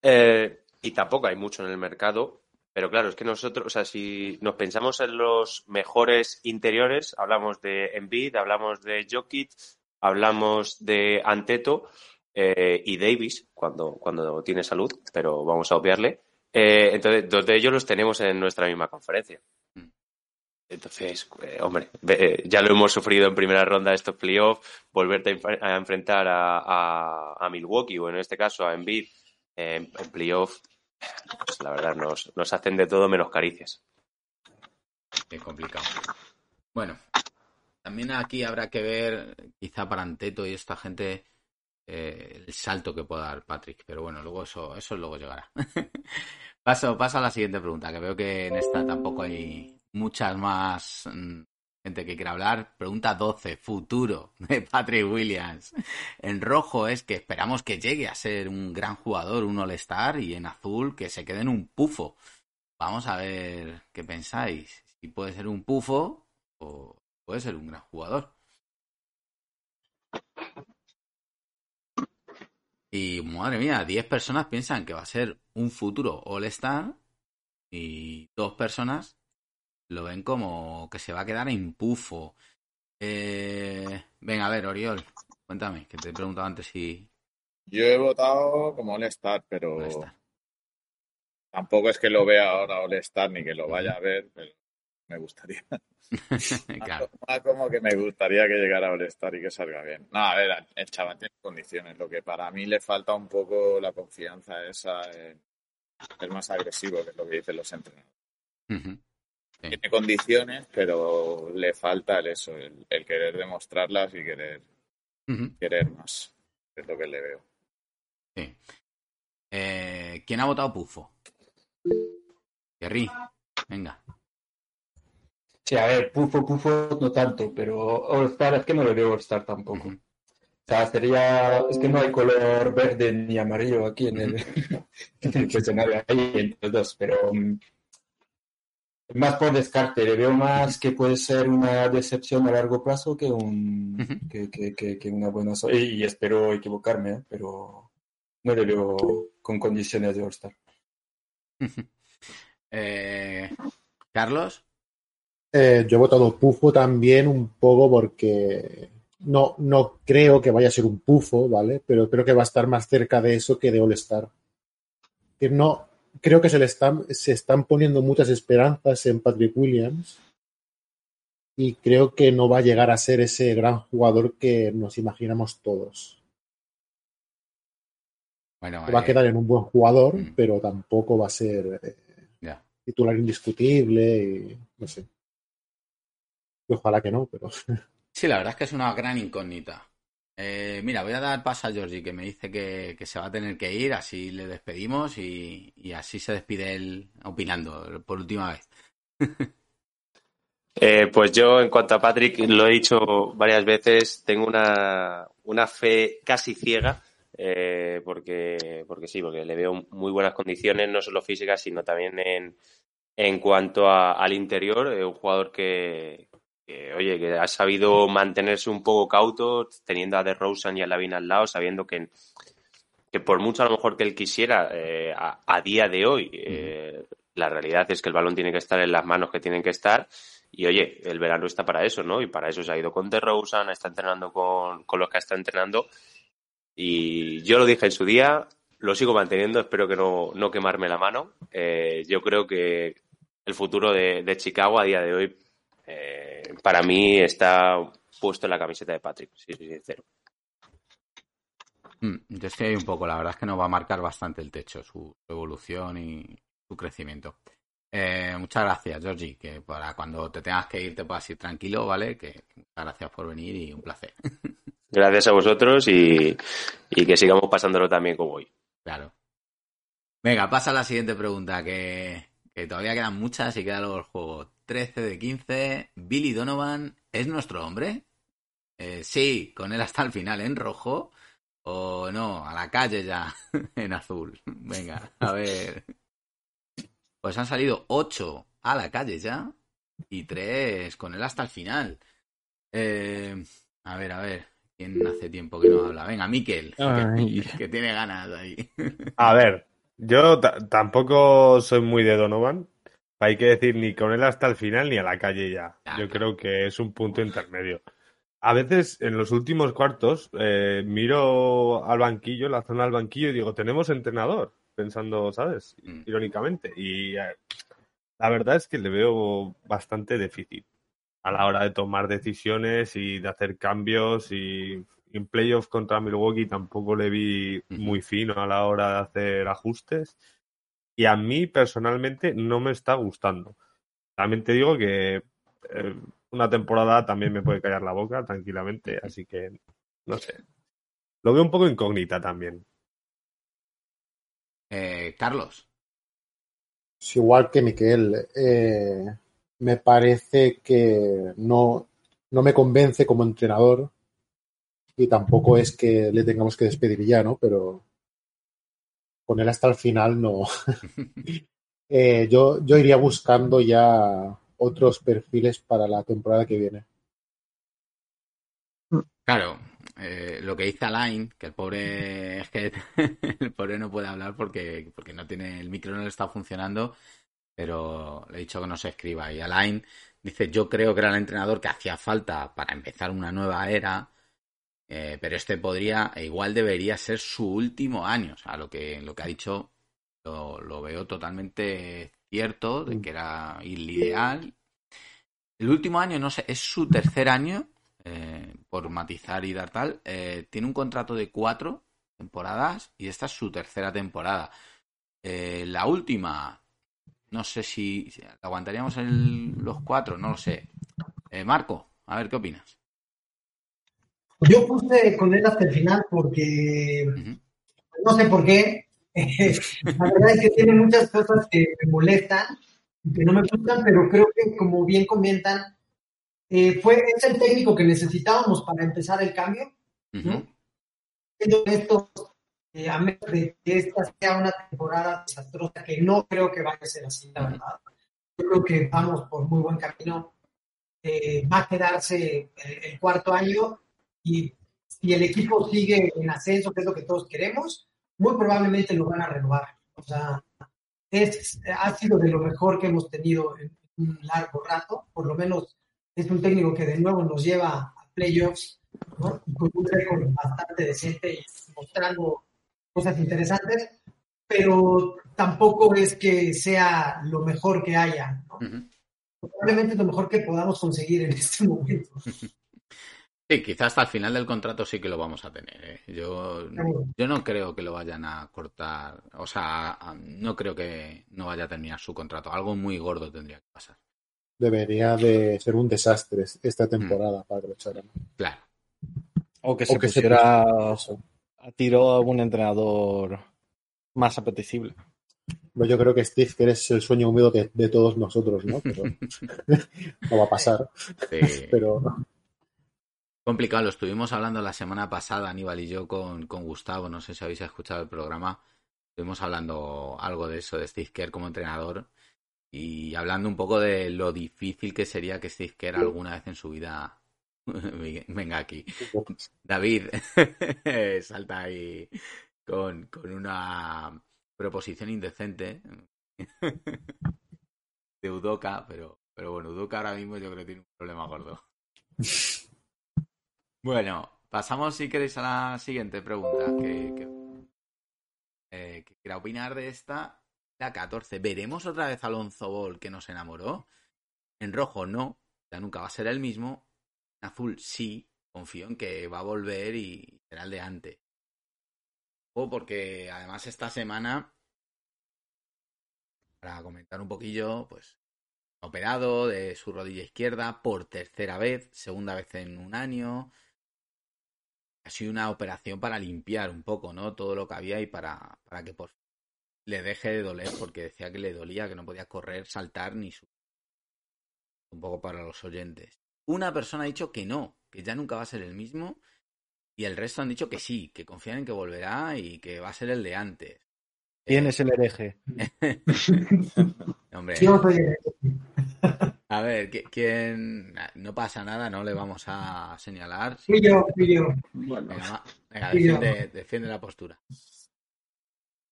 eh, y tampoco hay mucho en el mercado. Pero claro, es que nosotros, o sea, si nos pensamos en los mejores interiores, hablamos de Embiid, hablamos de Jokic, hablamos de Anteto eh, y Davis cuando, cuando tiene salud, pero vamos a obviarle. Eh, entonces, dos de ellos los tenemos en nuestra misma conferencia. Entonces, eh, hombre, eh, ya lo hemos sufrido en primera ronda de estos playoffs, volverte a, enf- a enfrentar a, a- a Milwaukee o en este caso a Embiid en, en playoff, pues la verdad nos, nos hacen de todo menos caricias. Qué complicado. Bueno, también aquí habrá que ver, quizá para Anteto y esta gente, eh, el salto que pueda dar Patrick. Pero bueno, luego eso, eso luego llegará. paso, paso a la siguiente pregunta, que veo que en esta tampoco hay muchas más mm, Gente que quiere hablar. Pregunta 12. Futuro de Patrick Williams. En rojo es que esperamos que llegue a ser un gran jugador, un All-Star. Y en azul que se quede en un pufo. Vamos a ver qué pensáis. Si puede ser un pufo o puede ser un gran jugador. Y madre mía, 10 personas piensan que va a ser un futuro All-Star y dos personas lo ven como que se va a quedar en pufo. Eh, venga, a ver, Oriol, cuéntame, que te he preguntado antes si... Yo he votado como All-Star, pero All-Star. tampoco es que lo vea ahora All-Star ni que lo vaya a ver, pero me gustaría. claro. Más como que me gustaría que llegara a All-Star y que salga bien. No, a ver, el chaval tiene condiciones. Lo que para mí le falta un poco la confianza esa en ser más agresivo, que es lo que dicen los entrenadores. Tiene condiciones, pero le falta el eso, el, el querer demostrarlas y querer, querer más. Es lo que le veo. Sí. Eh, ¿Quién ha votado pufo? Kerry, venga. Sí, a ver, Pufo, Pufo no tanto, pero All Star es que no le veo All Star tampoco. O sea, sería. Es que no hay color verde ni amarillo aquí en el, en el cuestionario. Hay entre los dos, pero. mm, Más por descarte, le veo más que puede ser una decepción a largo plazo que un que, que, que, que una buena so- y, y espero equivocarme, ¿eh? pero no le veo con condiciones de All Star. Eh, Carlos. Eh, yo he votado pufo también un poco porque no, no creo que vaya a ser un pufo, ¿vale? Pero creo que va a estar más cerca de eso que de All Star. No, creo que se le están, se están poniendo muchas esperanzas en Patrick Williams y creo que no va a llegar a ser ese gran jugador que nos imaginamos todos. Bueno, Va a eh, quedar en un buen jugador, pero tampoco va a ser eh, titular indiscutible y no sé. Y ojalá que no, pero Sí, la verdad es que es una gran incógnita. Eh, mira, voy a dar paso a Georgie, que me dice que, que se va a tener que ir, así le despedimos y, y así se despide él opinando por última vez. Eh, pues yo, en cuanto a Patrick, lo he dicho varias veces, tengo una, una fe casi ciega, eh, porque, porque sí, porque le veo muy buenas condiciones, no solo físicas, sino también en, en cuanto a- al interior, eh, un jugador que, que, oye, que ha sabido mantenerse un poco cauto, teniendo a DeRozan y a Lavin al lado, sabiendo que, que por mucho a lo mejor que él quisiera, eh, a, a día de hoy, eh, la realidad es que el balón tiene que estar en las manos que tienen que estar. Y oye, el verano está para eso, ¿no? Y para eso se ha ido con DeRozan, está entrenando con, con los que está entrenando. Y yo lo dije en su día, lo sigo manteniendo, espero que no, no quemarme la mano. Eh, yo creo que el futuro de, de Chicago a día de hoy, eh, para mí, está puesto en la camiseta de Patrick, si soy sincero. Mm, Yo estoy ahí un poco, la verdad es que nos va a marcar bastante el techo, su, su evolución y su crecimiento. Eh, muchas gracias, Georgie, que para cuando te tengas que ir te puedas ir tranquilo, ¿vale? Que muchas gracias por venir y un placer. Gracias a vosotros y, y que sigamos pasándolo también como hoy. Claro. Venga, pasa a la siguiente pregunta, que, que todavía quedan muchas y queda luego el juego. 13 de 15. Billy Donovan es nuestro hombre. Eh, sí, con él hasta el final en rojo. O no, a la calle ya en azul. Venga, a ver. Pues han salido 8 a la calle ya y 3 con él hasta el final. Eh, a ver, a ver. ¿Quién hace tiempo que no habla? Venga, Miquel, que, que tiene ganas ahí. A ver, yo ta- tampoco soy muy de Donovan. Hay que decir ni con él hasta el final ni a la calle ya. Yo creo que es un punto intermedio. A veces en los últimos cuartos eh, miro al banquillo, la zona del banquillo y digo, tenemos entrenador, pensando, ¿sabes? Irónicamente. Y eh, la verdad es que le veo bastante déficit a la hora de tomar decisiones y de hacer cambios y en playoffs contra Milwaukee tampoco le vi muy fino a la hora de hacer ajustes y a mí personalmente no me está gustando. También te digo que eh, una temporada también me puede callar la boca tranquilamente, así que no sé. Lo veo un poco incógnita también. Eh, Carlos. es igual que Miquel. eh, me parece que no, no me convence como entrenador y tampoco es que le tengamos que despedir ya, ¿no? Pero con él hasta el final no. Eh, yo, yo iría buscando ya otros perfiles para la temporada que viene. Claro, eh, lo que dice Alain, que el pobre es que el pobre no puede hablar porque, porque no tiene el micro no le está funcionando, pero le he dicho que no se escriba. Y Alain dice, yo creo que era el entrenador que hacía falta para empezar una nueva era, eh, pero este podría, igual debería ser su último año. O sea, lo que, lo que ha dicho lo, veo totalmente cierto, de que era el ideal. El último año, no sé, es su tercer año eh, por matizar y dar tal, eh, tiene un contrato de cuatro temporadas y esta es su tercera temporada. La última, no sé si, aguantaríamos los cuatro, no lo sé. Marco, a ver qué opinas. Yo puse con él hasta el final porque no sé por qué. la verdad es que tiene muchas cosas que me molestan, que no me gustan, pero creo que como bien comentan, eh, fue, es el técnico que necesitábamos para empezar el cambio. ¿no? esto, eh, a menos de que esta sea una temporada desastrosa, que no creo que vaya a ser así, la verdad. Yo creo que vamos por muy buen camino. Eh, va a quedarse el, el, cuarto año y si el equipo sigue en ascenso, que es lo que todos queremos, muy probablemente lo van a renovar. O sea, es, ha sido de lo mejor que hemos tenido en un largo rato, por lo menos es un técnico que de nuevo nos lleva a playoffs ¿no? con un récord bastante decente y mostrando cosas interesantes, pero tampoco es que sea lo mejor que haya. ¿no? Uh -huh. Probablemente es lo mejor que podamos conseguir en este momento. Sí, quizás hasta el final del contrato sí que lo vamos a tener. ¿eh? Yo, yo no creo que lo vayan a cortar. O sea, no creo que no vaya a terminar su contrato. Algo muy gordo tendría que pasar debería de ser un desastre esta temporada mm. para que lo echaran. Claro. O que se, o que pusiera se a tiro a algún entrenador más apetecible. Pues yo creo que Steve, que eres el sueño húmedo de, de todos nosotros, ¿no? Pero no va a pasar. Sí. Pero complicado. Lo estuvimos hablando la semana pasada, Aníbal y yo, con, con Gustavo. No sé si habéis escuchado el programa. Estuvimos hablando algo de eso, de Steve Kerr como entrenador y hablando un poco de lo difícil que sería que Steve Kerr alguna vez en su vida venga aquí. David salta ahí con, con una proposición indecente de Udoka, pero, pero bueno, Udoka ahora mismo yo creo que tiene un problema gordo. Bueno, pasamos si queréis a la siguiente pregunta. Que, que, eh, quiera opinar de esta la 14. ¿Veremos otra vez a Alonso Ball que nos enamoró? En rojo no, ya nunca va a ser el mismo. En azul sí, confío en que va a volver y será el de antes. O porque además esta semana, para comentar un poquillo, pues operado de su rodilla izquierda por tercera vez, segunda vez en un año. Ha sido una operación para limpiar un poco, ¿no? Todo lo que había y para, para que por le deje de doler porque decía que le dolía, que no podía correr, saltar ni su. Un poco para los oyentes. Una persona ha dicho que no, que ya nunca va a ser el mismo. Y el resto han dicho que sí, que confían en que volverá y que va a ser el de antes. ¿Quién eh... es el hereje? Hombre. A ver, ¿quién? No pasa nada, no le vamos a señalar. Fui yo, fui yo. Venga, venga defiende, defiende la postura.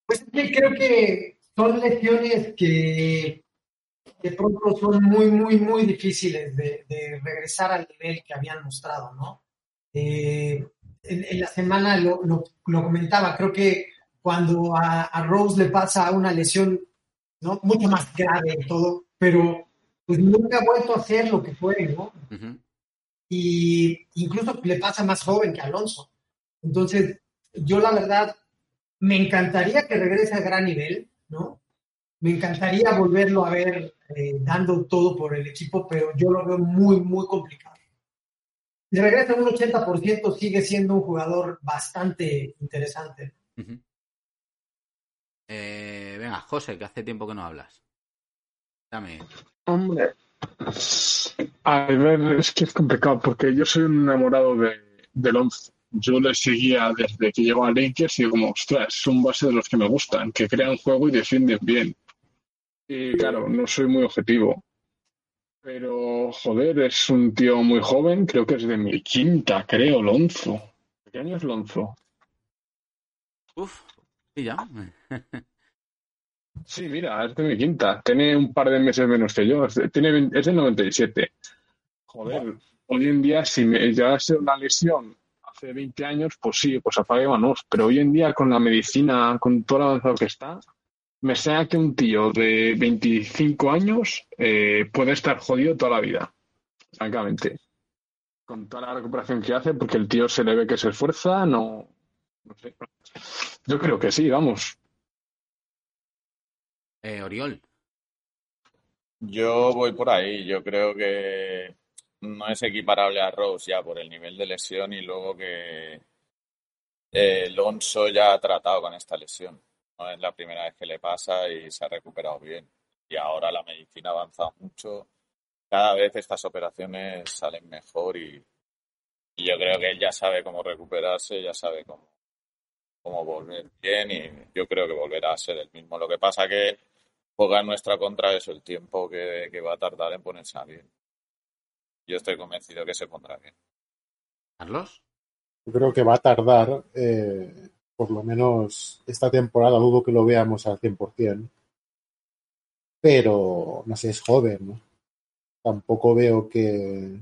Pues creo que son lesiones que de pronto son muy, muy, muy difíciles de, de regresar al nivel que habían mostrado, ¿no? Eh, en, en, la semana lo, lo, lo, comentaba, creo que cuando a, a, Rose le pasa una lesión ¿no? mucho más grave y todo, pero pues nunca ha vuelto a hacer lo que fue, ¿no? Uh -huh. Y incluso le pasa más joven que Alonso. Entonces, yo la verdad me encantaría que regrese a gran nivel, ¿no? Me encantaría volverlo a ver eh, dando todo por el equipo, pero yo lo veo muy, muy complicado. Si regresa un 80%, sigue siendo un jugador bastante interesante. Uh -huh. eh, venga, José, que hace tiempo que no hablas. Dame. Hombre, A ver, es que es complicado porque yo soy un enamorado de, del once. Yo le seguía desde que llegó a Lakers y como, ostras, son base de los que me gustan, que crean juego y defienden bien. Y claro, no soy muy objetivo. Pero, joder, es un tío muy joven, creo que es de mi quinta, creo, Lonzo. ¿Qué año es Lonzo? Uf, sí, ya. Sí, mira, es de mi quinta. Tiene un par de meses menos que yo. Tiene, 20 es del 97. Joder, hoy en día, si me llegase una lesión hace 20 años, pues sí, pues apague manos. Pero hoy en día, con la medicina, con todo lo avanzado que está, me sea que un tío de 25 años eh, puede estar jodido toda la vida, francamente. Con toda la recuperación que hace, porque el tío se le ve que se esfuerza, no, no sé. Yo creo que sí, vamos. Eh, Oriol. Yo voy por ahí. Yo creo que no es equiparable a Rose ya por el nivel de lesión y luego que eh, Alonso ya ha tratado con esta lesión. No es la primera vez que le pasa y se ha recuperado bien. Y ahora la medicina ha avanzado mucho. Cada vez estas operaciones salen mejor y, y yo creo que él ya sabe cómo recuperarse, ya sabe cómo, cómo volver bien y yo creo que volverá a ser el mismo. Lo que pasa que juega en nuestra contra eso, el tiempo que, que va a tardar en ponerse a bien. Yo estoy convencido que se pondrá bien. ¿Carlos? Yo creo que va a tardar, eh, por lo menos esta temporada, dudo que lo veamos al 100%. Pero, no sé, es joven, ¿no? Tampoco veo que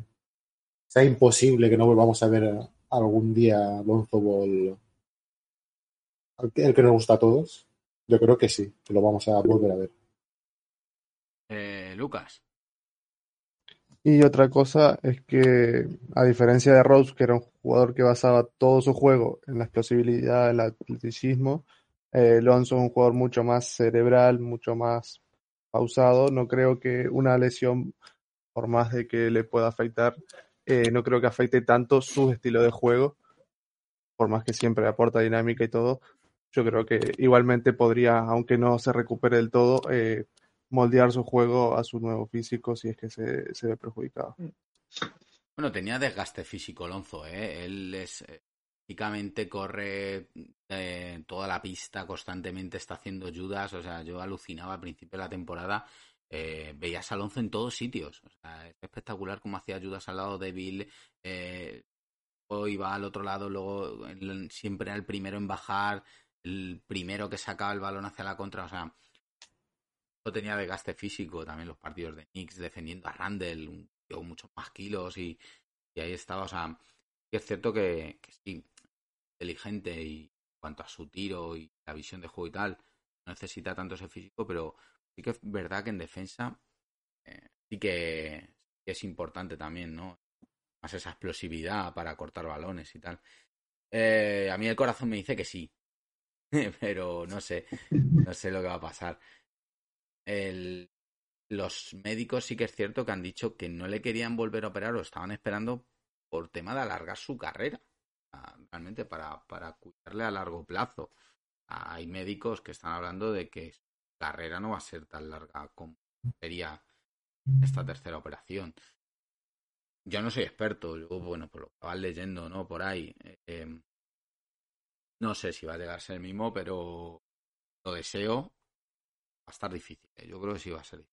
sea imposible que no volvamos a ver algún día Lonzo Ball, el que el que nos gusta a todos. Yo creo que sí, que lo vamos a volver a ver. Eh, Lucas. Y otra cosa es que, a diferencia de Rose, que era un jugador que basaba todo su juego en la explosibilidad, el atleticismo, eh, Lonzo es un jugador mucho más cerebral, mucho más pausado. No creo que una lesión, por más de que le pueda afectar, eh, no creo que afecte tanto su estilo de juego, por más que siempre aporta dinámica y todo. Yo creo que igualmente podría, aunque no se recupere del todo, eh, moldear su juego a su nuevo físico si es que se, se ve perjudicado. Bueno, tenía desgaste físico Lonzo, ¿eh? Él es eh, físicamente corre eh, toda la pista constantemente, está haciendo ayudas. O sea, yo alucinaba al principio de la temporada. Eh, veías a Alonso en todos sitios. O sea, es espectacular cómo hacía ayudas al lado de Bill. Eh, luego iba al otro lado, luego el- siempre era el primero en bajar, el primero que sacaba el balón hacia la contra. O sea, no tenía desgaste físico. También los partidos de Knicks defendiendo a Randall, un muchos más kilos y, y ahí estaba. O sea, es cierto que, que sí, inteligente y en cuanto a su tiro y la visión de juego y tal, no necesita tanto ese físico, pero sí que es verdad que en defensa eh, sí que, que es importante también, ¿no? Más esa explosividad para cortar balones y tal. Eh, a mí el corazón me dice que sí, pero no sé, no sé lo que va a pasar. Los médicos sí que es cierto que han dicho que no le querían volver a operar o estaban esperando por tema de alargar su carrera, realmente para, para cuidarle a largo plazo. Hay médicos que están hablando de que su carrera no va a ser tan larga como sería esta tercera operación. Yo no soy experto, luego, bueno, por lo que vas leyendo, ¿no? Por ahí. eh, no sé si va a llegar a ser el mismo, pero lo deseo. A estar difícil. ¿eh? Yo creo que sí va a ser.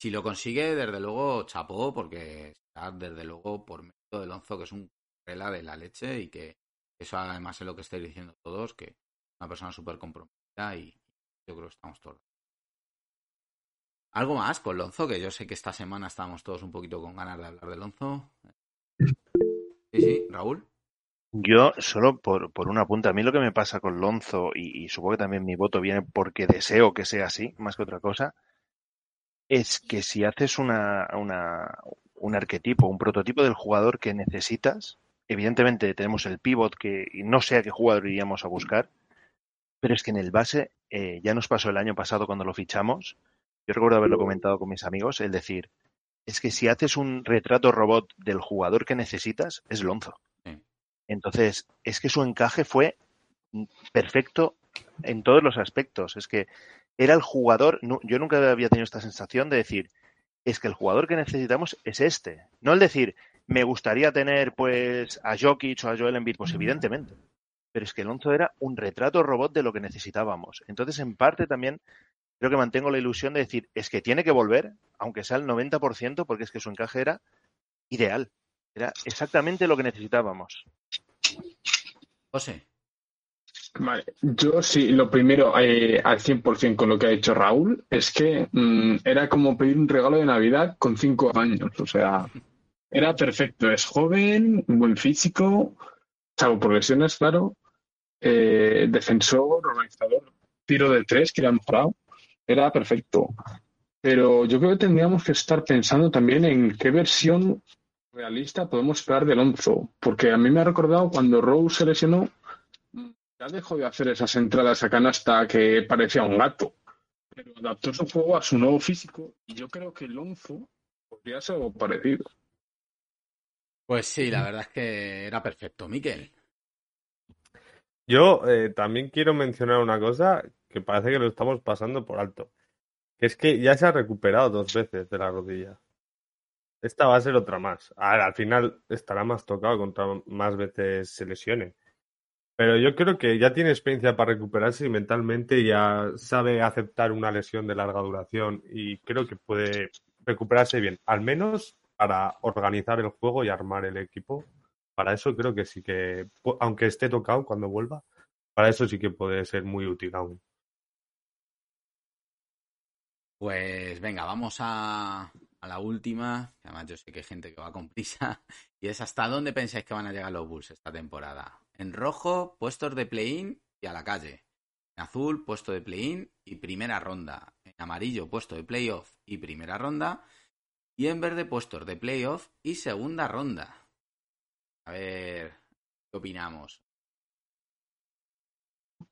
Si lo consigue, desde luego, chapó, porque está desde luego por medio de Lonzo, que es un rela de la leche y que eso además es lo que estáis diciendo todos, que una persona súper comprometida y yo creo que estamos todos. ¿Algo más con Lonzo? Que yo sé que esta semana estábamos todos un poquito con ganas de hablar de Lonzo. Sí, sí, Raúl. Yo, solo por, por una punta, a mí lo que me pasa con Lonzo, y, supongo que también mi voto viene porque deseo que sea así, más que otra cosa, es que si haces una, una, un arquetipo, un prototipo del jugador que necesitas, evidentemente tenemos el pivot que no sé a qué jugador iríamos a buscar, pero es que en el base eh, ya nos pasó el año pasado cuando lo fichamos, yo recuerdo haberlo comentado con mis amigos, el decir, es que si haces un retrato robot del jugador que necesitas, es Lonzo. Entonces, es que su encaje fue perfecto en todos los aspectos. Es que era el jugador, yo nunca había tenido esta sensación de decir, es que el jugador que necesitamos es este. No el decir, me gustaría tener pues a Jokic o a Joel Embiid, pues evidentemente. Pero es que Alonso era un retrato robot de lo que necesitábamos. Entonces, en parte también creo que mantengo la ilusión de decir, es que tiene que volver, aunque sea el 90%, porque es que su encaje era ideal. Era exactamente lo que necesitábamos. José. Vale, yo sí, lo primero, eh, al 100% con lo que ha dicho Raúl, es que mm, era como pedir un regalo de Navidad con cinco años. O sea, era perfecto. Es joven, buen físico, salvo por lesiones, claro. eh, defensor, organizador, tiro de tres que le han mejorado. Era perfecto. Pero yo creo que tendríamos que estar pensando también en qué versión realista podemos esperar de Alonso. Porque a mí me ha recordado cuando Rose se lesionó, ya dejó de hacer esas entradas a canasta que parecía un gato. Pero adaptó su juego a su nuevo físico y yo creo que Alonso podría ser algo parecido. Pues sí, la verdad es que era perfecto. Miquel. Yo eh, también quiero mencionar una cosa que parece que lo estamos pasando por alto. Que es que ya se ha recuperado dos veces de la rodilla. Esta va a ser otra más. Al final estará más tocado contra más veces se lesione. Pero yo creo que ya tiene experiencia para recuperarse y mentalmente ya sabe aceptar una lesión de larga duración y creo que puede recuperarse bien, al menos para organizar el juego y armar el equipo. Para eso creo que sí que, aunque esté tocado cuando vuelva, para eso sí que puede ser muy útil aún. Pues venga, vamos a, a la última. Además, yo sé que hay gente que va con prisa. Y es hasta dónde pensáis que van a llegar los Bulls esta temporada. En rojo, puestos de play-in y a la calle. En azul, puesto de play-in y primera ronda. En amarillo, puesto de playoff y primera ronda. Y en verde, puestos de playoff y segunda ronda. A ver, ¿qué opinamos?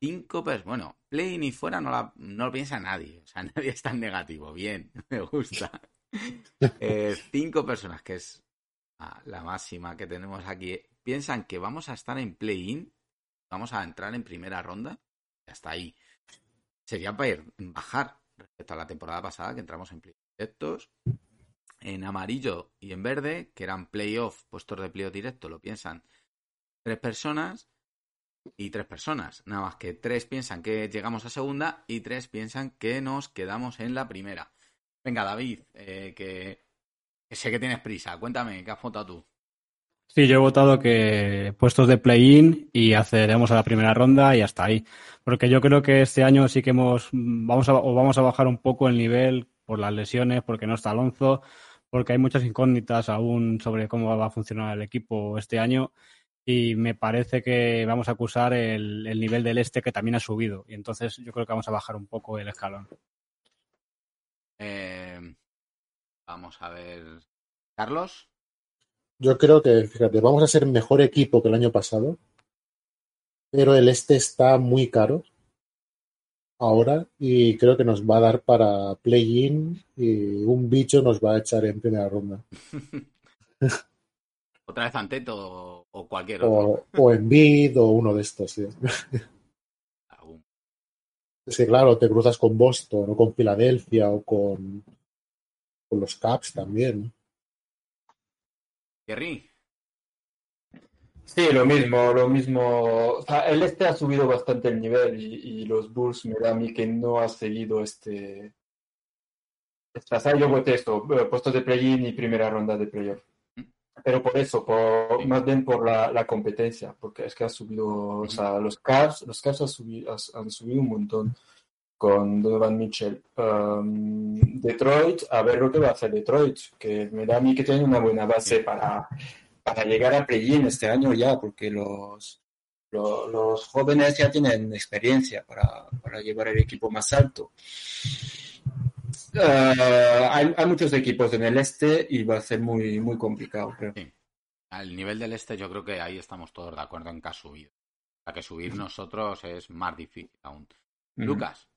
Cinco personas. Bueno, play-in y fuera no, la, no lo piensa nadie. O sea, nadie es tan negativo. Bien, me gusta. Eh, cinco personas, que es ah, la máxima que tenemos aquí, piensan que vamos a estar en play-in, vamos a entrar en primera ronda, hasta ahí. Sería para ir- bajar respecto a la temporada pasada, que entramos en play directos. En amarillo y en verde, que eran playoff, puestos de playoff directo, lo piensan tres personas y tres personas. Nada más que tres piensan que llegamos a segunda y tres piensan que nos quedamos en la primera. Venga, David, eh, que, sé que tienes prisa. Cuéntame, ¿qué has votado tú? Sí, yo he votado que puestos de play-in y accederemos a la primera ronda y hasta ahí. Porque yo creo que este año sí que hemos, vamos a, vamos a bajar un poco el nivel por las lesiones, porque no está Alonso, porque hay muchas incógnitas aún sobre cómo va a funcionar el equipo este año y me parece que vamos a acusar el nivel del este que también ha subido y entonces yo creo que vamos a bajar un poco el escalón. Eh, vamos a ver. Carlos. Yo creo que, fíjate, vamos a ser mejor equipo que el año pasado, pero el este está muy caro ahora y creo que nos va a dar para play-in y un bicho nos va a echar en primera ronda. Otra vez Anteto o, o cualquier otro. O, o Embiid o uno de estos, sí. Es que claro, te cruzas con Boston o con Filadelfia o con, con los Caps también. Kerry. Sí, lo mismo, lo mismo. O sea, el este ha subido bastante el nivel y, y los Bulls me da a mí que no ha seguido este. esta- o sea, yo voté esto, eh, puestos de play-in y primera ronda de playoff. Pero por eso, por, más bien por la, la competencia, porque es que ha subido, o sea, los Cavs, los Cavs han subido, han subido un montón con Donovan Mitchell. Um, Detroit, a ver lo que va a hacer Detroit, que me da a mí que tiene una buena base para, para llegar a play-in este año ya, porque los, lo- los, jóvenes ya tienen experiencia para, para llevar el equipo más alto. Eh, hay, hay muchos equipos en el este y va a ser muy, muy complicado, creo. Al nivel del este, yo creo que ahí estamos todos de acuerdo en que ha subido. O sea, que subir nosotros es más difícil aún. Lucas.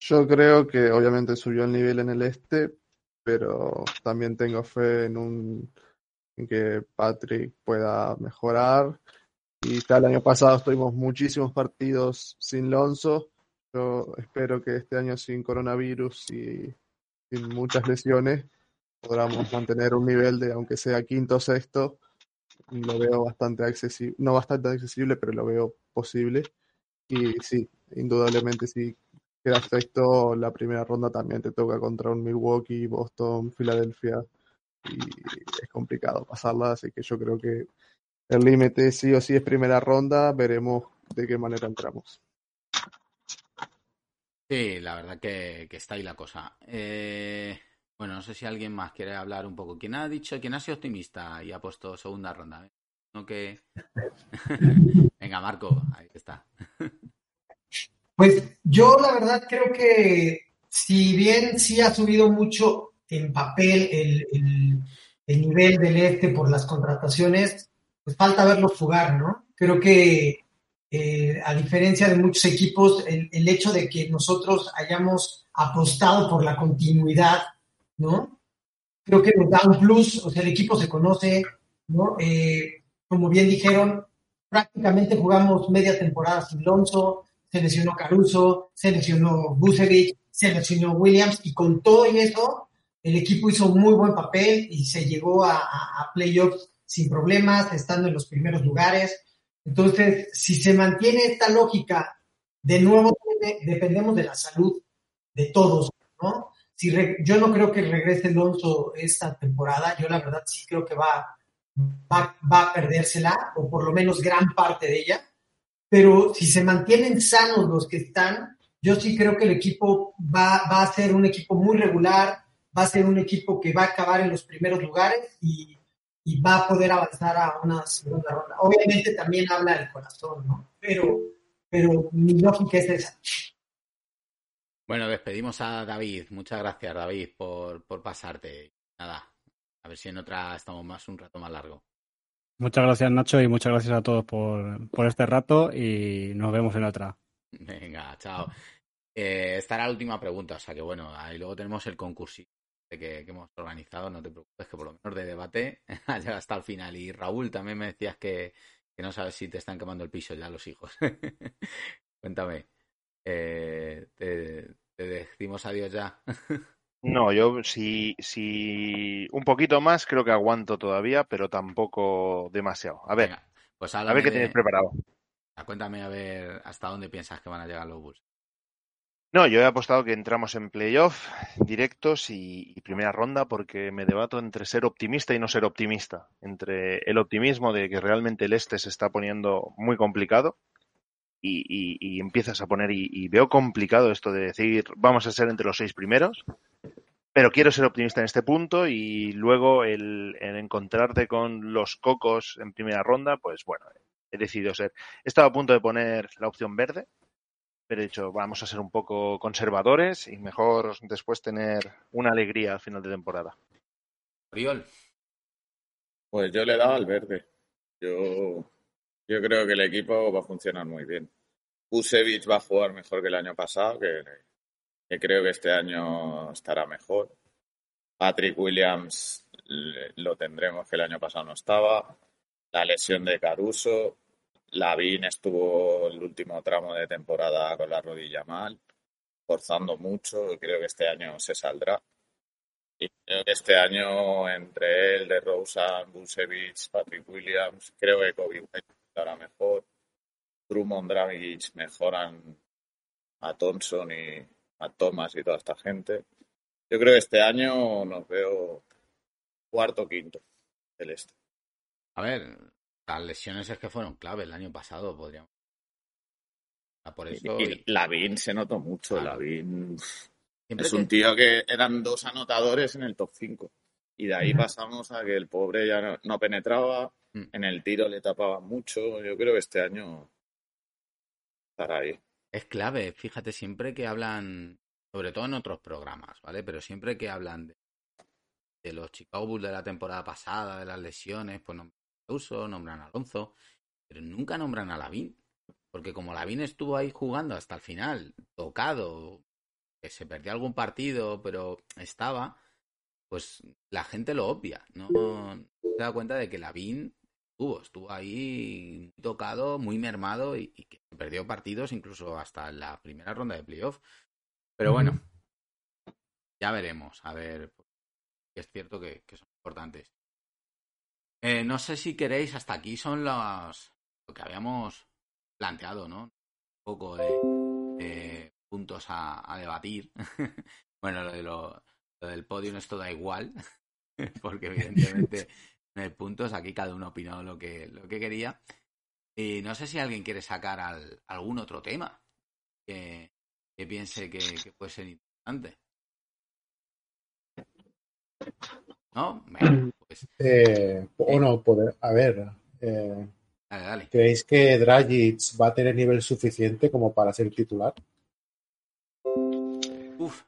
Yo creo que obviamente subió el nivel en el este, pero también tengo fe en un en que Patrick pueda mejorar. Y ya el año pasado estuvimos muchísimos partidos sin Lonzo. Yo espero que este año sin coronavirus y sin muchas lesiones, podamos mantener un nivel de, aunque sea quinto o sexto, lo veo bastante accesible, no bastante accesible, pero lo veo posible. Y sí, indudablemente si quedas sexto, la primera ronda también te toca contra un Milwaukee, Boston, Filadelfia, y es complicado pasarla, así que yo creo que el límite sí o sí es primera ronda, veremos de qué manera entramos. Sí, la verdad que, que está ahí la cosa. Eh, bueno, no sé si alguien más quiere hablar un poco. ¿Quién ha dicho, quién ha sido optimista y ha puesto segunda ronda? No que... Venga, Marco, ahí está. Pues yo la verdad creo que si bien sí ha subido mucho en papel el, el, el nivel del este por las contrataciones, pues falta verlos jugar, ¿no? Creo que eh, a diferencia de muchos equipos, el, el, hecho de que nosotros hayamos apostado por la continuidad, ¿no? Creo que nos da un plus, o sea, el equipo se conoce, ¿no? Eh, como bien dijeron, prácticamente jugamos media temporada sin Lonzo, se lesionó Caruso, se lesionó Bucevic, se lesionó Williams, y con todo y eso, el equipo hizo muy buen papel y se llegó a, a, a playoffs sin problemas, estando en los primeros lugares. Entonces, si se mantiene esta lógica, de nuevo dependemos de la salud de todos, ¿no? Si re, yo no creo que regrese Alonso esta temporada, yo la verdad sí creo que va, va, va a perdérsela, o por lo menos gran parte de ella, pero si se mantienen sanos los que están, yo sí creo que el equipo va, va a ser un equipo muy regular, va a ser un equipo que va a acabar en los primeros lugares y y va a poder avanzar a una segunda ronda. Obviamente también habla del corazón, ¿no? Pero, pero mi lógica es esa. Bueno, despedimos a David. Muchas gracias, David, por, por pasarte. Nada, a ver si en otra estamos más un rato más largo. Muchas gracias, Nacho, y muchas gracias a todos por, por este rato y nos vemos en otra. Venga, chao. Eh, esta era la última pregunta, o sea que bueno, ahí luego tenemos el concurso que, que, hemos organizado, no te preocupes, que por lo menos de debate llega hasta el final. Y Raúl, también me decías que, que, no sabes si te están quemando el piso ya los hijos. Cuéntame, eh, ¿te, ¿te, decimos adiós ya? no, yo si, si un poquito más creo que aguanto todavía, pero tampoco demasiado. A ver, Venga, pues a ver qué tienes preparado. Cuéntame a ver hasta dónde piensas que van a llegar los Bulls. No, yo he apostado que entramos en playoff directos y, y, primera ronda porque me debato entre ser optimista y no ser optimista. Entre el optimismo de que realmente el este se está poniendo muy complicado y, empiezas a poner, y, veo complicado esto de decir vamos a ser entre los seis primeros, pero quiero ser optimista en este punto y luego el encontrarte con los cocos en primera ronda, pues bueno, he decidido ser. He estado a punto de poner la opción verde, pero he dicho, vamos a ser un poco conservadores y mejor después tener una alegría al final de temporada. Oriol. Pues yo le he dado al verde. Yo, yo creo que el equipo va a funcionar muy bien. Usevich va a jugar mejor que el año pasado, que, que creo que este año estará mejor. Patrick Williams lo tendremos, que el año pasado no estaba. La lesión de Caruso, Lavín estuvo el último tramo de temporada con la rodilla mal, forzando mucho. Creo que este año se saldrá. Este año, entre él, de Rosa, Busevich, Patrick Williams, creo que Kobe White estará mejor. Drummond, Dragic mejoran a Thompson y a Thomas y toda esta gente. Yo creo que este año nos veo cuarto quinto del este. A ver, las lesiones es que fueron clave el año pasado, podríamos. Por eso... Y, Lavín se notó mucho. Claro. Lavín es un tío que eran dos anotadores en el top 5. Y de ahí pasamos a que el pobre ya no, no penetraba, mm. en el tiro le tapaba mucho. Yo creo que este año estará ahí. Es clave, fíjate, siempre que hablan, sobre todo en otros programas, ¿vale? Pero siempre que hablan de, de los Chicago Bulls de la temporada pasada, de las lesiones, pues no, Uso, nombran a Alonso, pero nunca nombran a Lavín. Porque como Lavín estuvo ahí jugando hasta el final, tocado, que se perdió algún partido, pero estaba, pues la gente lo obvia. No, se da cuenta de que Lavín estuvo, estuvo ahí tocado, muy mermado y, y, que perdió partidos incluso hasta la primera ronda de playoff. Pero bueno, ya veremos, a ver, es cierto que, que son importantes. Eh, no sé si queréis, hasta aquí son los, lo que habíamos planteado, ¿no? Un poco de, puntos a, debatir. bueno, lo, de lo, del podio esto da igual, porque evidentemente no hay puntos, aquí cada uno opinó lo que, lo que quería. Y no sé si alguien quiere sacar al, algún otro tema que, que piense que, que puede ser interesante. ¿No? Venga, pues. Eh, o no, poder, a ver. eh, Dale, dale. ¿Creéis que Dragic va a tener nivel suficiente como para ser titular? Uf,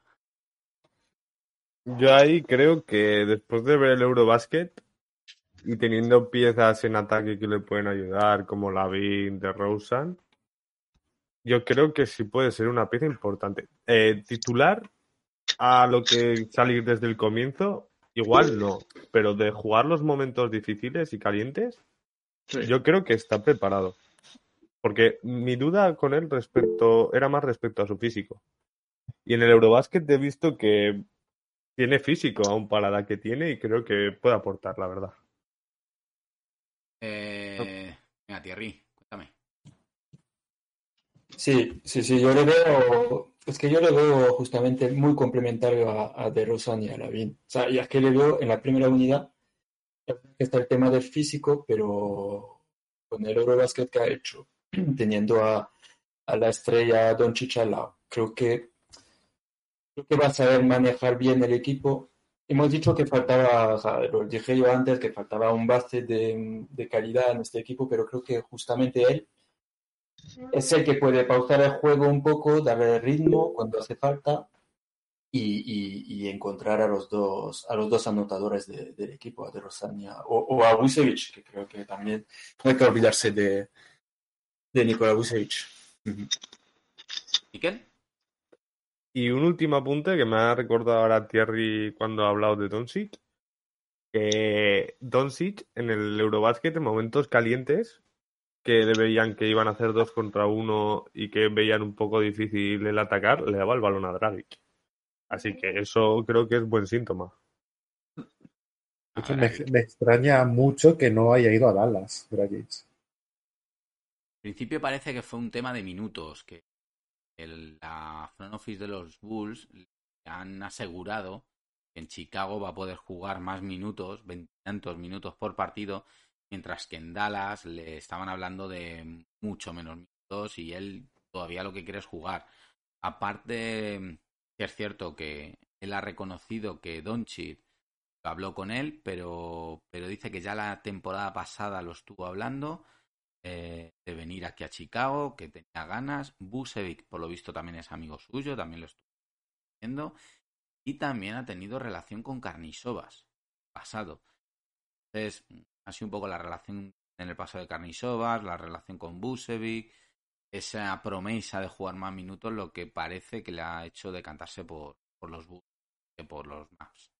Yo ahí creo que después de ver el Eurobasket y teniendo piezas en ataque que le pueden ayudar, como Lavin, de Rosen, yo creo que sí puede ser una pieza importante. Eh, titular a lo que salir desde el comienzo, igual no, pero de jugar los momentos difíciles y calientes, yo creo que está preparado. Porque mi duda con él respecto era más respecto a su físico. Y en el Eurobasket he visto que tiene físico aún para la que tiene y creo que puede aportar, la verdad. eh, venga, Thierry, cuéntame. Sí, sí, sí, yo le veo, es que yo le veo justamente muy complementario a, a De Rosan y a Lavin. O sea, y es que le veo en la primera unidad, está el tema del físico, pero con el Eurobasket que ha hecho, teniendo a, a la estrella Doncic al lado, creo que, creo que va a saber manejar bien el equipo. Hemos dicho que faltaba, o sea, lo dije yo antes, que faltaba un base de, de calidad en este equipo, pero creo que justamente él es el que puede pausar el juego un poco, darle ritmo cuando hace falta y, y- y encontrar a los dos, a los dos anotadores de- del equipo, a De Rosania o, o a Vucevic, que creo que también no hay que olvidarse de, de Nikola Vucevic. ¿Miquel? Y un último apunte que me ha recordado ahora Thierry cuando ha hablado de Doncic, que Doncic en el Eurobasket en momentos calientes que le veían que iban a hacer dos contra uno y que veían un poco difícil el atacar, le daba el balón a Dragic. Así que eso creo que es buen síntoma. Me, me extraña mucho que no haya ido a Dallas, Dragic. Al principio parece que fue un tema de minutos, que el, la front office de los Bulls le han asegurado que en Chicago va a poder jugar más minutos, veintitantos minutos por partido, mientras que en Dallas le estaban hablando de mucho menos minutos y él todavía lo que quiere es jugar. Aparte, es cierto que él ha reconocido que Doncic habló con él, pero, pero dice que ya la temporada pasada lo estuvo hablando eh, de venir aquí a Chicago, que tenía ganas. Busevic, por lo visto, también es amigo suyo, también lo estuvo diciendo. Y también ha tenido relación con Carnisovas, pasado. Entonces, así un poco la relación en el pasado de Carnisovas, la relación con Busevic, esa promesa de jugar más minutos, lo que parece que le ha hecho decantarse por, por los Bulls que por los Maps.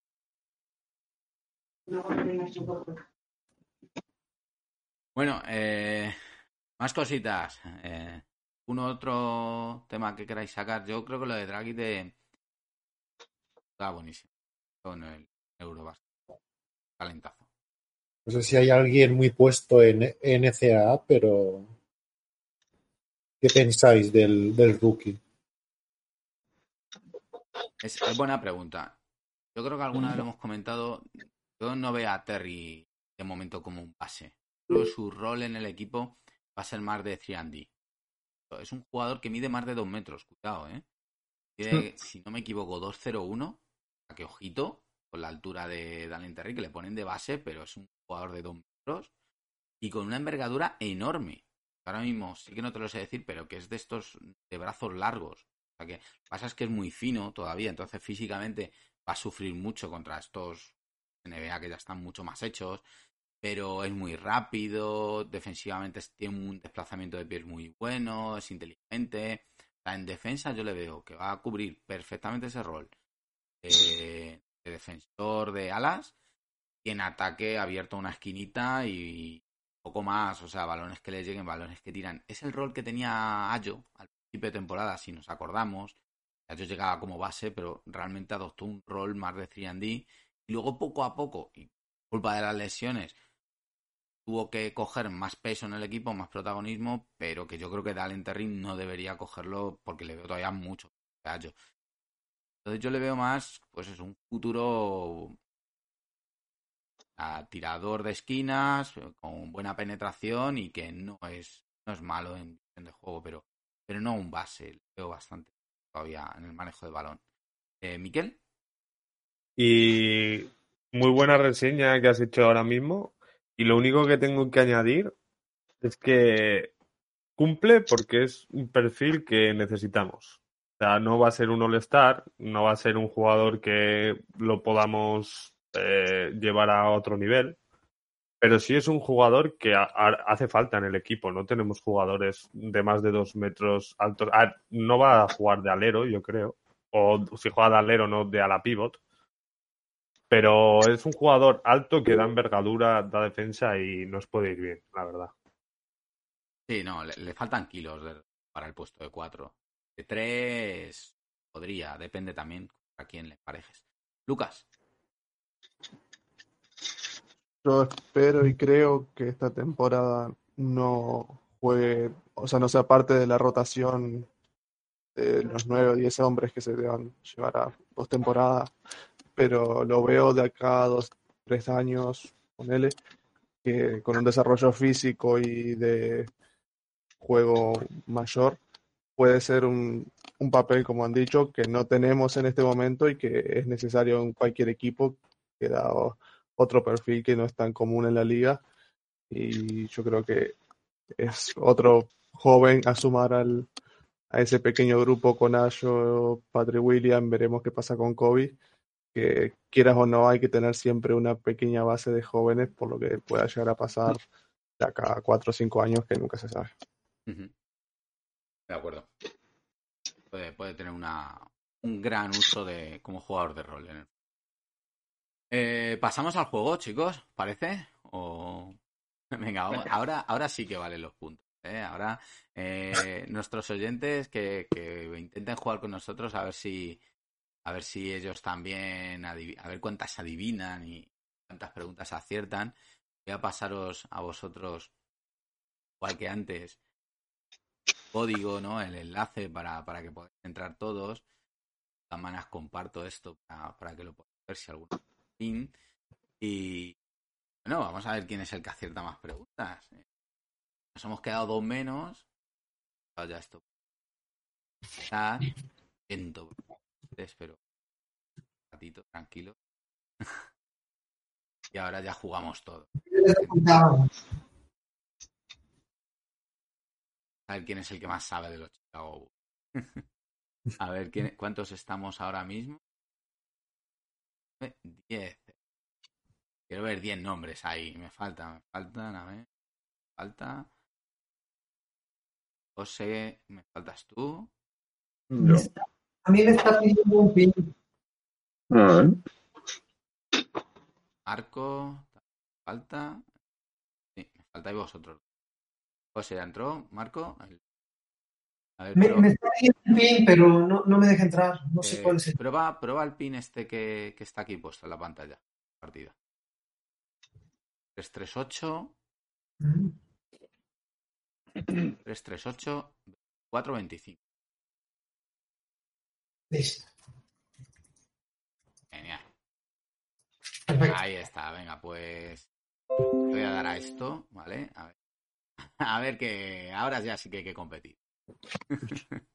Bueno, eh, más cositas. Eh, ¿Un otro tema que queráis sacar? Yo creo que lo de Draghi de... está buenísimo. Con el Eurobasket. Talentazo. No sé si hay alguien muy puesto en NCAA, pero ¿qué pensáis del, del rookie? Es, es buena pregunta. Yo creo que alguna vez lo hemos comentado. Yo no veo a Terry de momento como un base. Creo que su rol en el equipo va a ser más de 3D. Es un jugador que mide más de 2 metros, cuidado, ¿eh? Mide, si no me equivoco, 2'01. A que ojito, la altura de Daniel Terry, que le ponen de base, pero es un jugador de 2 metros y con una envergadura enorme. Ahora mismo sí que no te lo sé decir, pero que es de estos de brazos largos. O sea que pasa es que es muy fino todavía, entonces físicamente va a sufrir mucho contra estos NBA que ya están mucho más hechos, pero es muy rápido, defensivamente tiene un desplazamiento de pies muy bueno, es inteligente. En defensa yo le veo que va a cubrir perfectamente ese rol de, de defensor de alas y en ataque abierto a una esquinita y poco más, o sea, balones que le lleguen, balones que tiran. Es el rol que tenía Ayo al principio de temporada, si nos acordamos, Yo llegaba como base, pero realmente adoptó un rol más de 3D. Y luego poco a poco, y culpa de las lesiones, tuvo que coger más peso en el equipo, más protagonismo, pero que yo creo que Dalen Terry no debería cogerlo porque le veo todavía mucho gallo. Entonces yo le veo más, pues es un futuro tirador de esquinas, con buena penetración y que no es, no es malo en, en el juego, pero, pero no un base. Le veo bastante todavía en el manejo de balón. Eh, Miquel. Y muy buena reseña que has hecho ahora mismo. Y lo único que tengo que añadir es que cumple porque es un perfil que necesitamos. No va a ser un All-Star, no va a ser un jugador que lo podamos eh, llevar a otro nivel, pero sí es un jugador que hace falta en el equipo. No tenemos jugadores de más de dos metros altos. Ah, no va a jugar de alero, yo creo. O si juega de alero, no de ala pivot. Pero es un jugador alto que da envergadura, da defensa y nos puede ir bien, la verdad. Sí, no, le, le faltan kilos para el puesto de cuatro. De tres podría, depende también a quién le parejes. Lucas. Yo espero y creo que esta temporada no juegue, o sea, no sea parte de la rotación de los nueve o diez hombres que se deban llevar a postemporada, pero lo veo de acá a dos, tres años, ponele, que con un desarrollo físico y de juego mayor puede ser un, un papel, como han dicho, que no tenemos en este momento y que es necesario en cualquier equipo. Que dado otro perfil que no es tan común en la liga. Y yo creo que es otro joven a sumar al, a ese pequeño grupo con Ayo, Patrick William, veremos qué pasa con Kobe, que quieras o no hay que tener siempre una pequeña base de jóvenes por lo que pueda llegar a pasar de acá cuatro o cinco años que nunca se sabe. De acuerdo. Puede, puede tener una, un gran uso de como jugador de rol en el eh, Pasamos al juego, chicos, ¿parece? O... Venga, ahora, ahora sí que valen los puntos. ¿eh? Ahora, eh, nuestros oyentes que, que, intenten jugar con nosotros a ver si a ver si ellos también, a ver cuántas adivinan y cuántas preguntas aciertan. Voy a pasaros a vosotros, igual que antes, código, ¿no? El enlace para, para que podáis entrar todos. De todas maneras, comparto esto para, que lo podáis ver si alguno. Y bueno, vamos a ver quién es el que acierta más preguntas. Nos hemos quedado dos menos. Ya esto. Está. Espero. Un ratito, tranquilo. y ahora ya jugamos todo. A ver quién es el que más sabe de los Chicago A ver quién, cuántos estamos ahora mismo. 10. Quiero ver 10 nombres ahí. Me faltan, me faltan, a ver. Falta. José, me faltas tú. No. A mí me está pidiendo un pin. Ah. Marco, falta. Sí, me faltáis vosotros. José ya entró. Marco. Ver, me, pero... me, está pidiendo un pin, pero no, no, me deja entrar. No sé eh, cuál es. Prueba, prueba el pin este que, que está aquí puesto en la pantalla. Partida. 338. Mm. 338 425. Listo. Genial. Perfecto. Ahí está, venga, pues voy a dar a esto, ¿vale? A ver. A ver que ahora ya sí que hay que competir.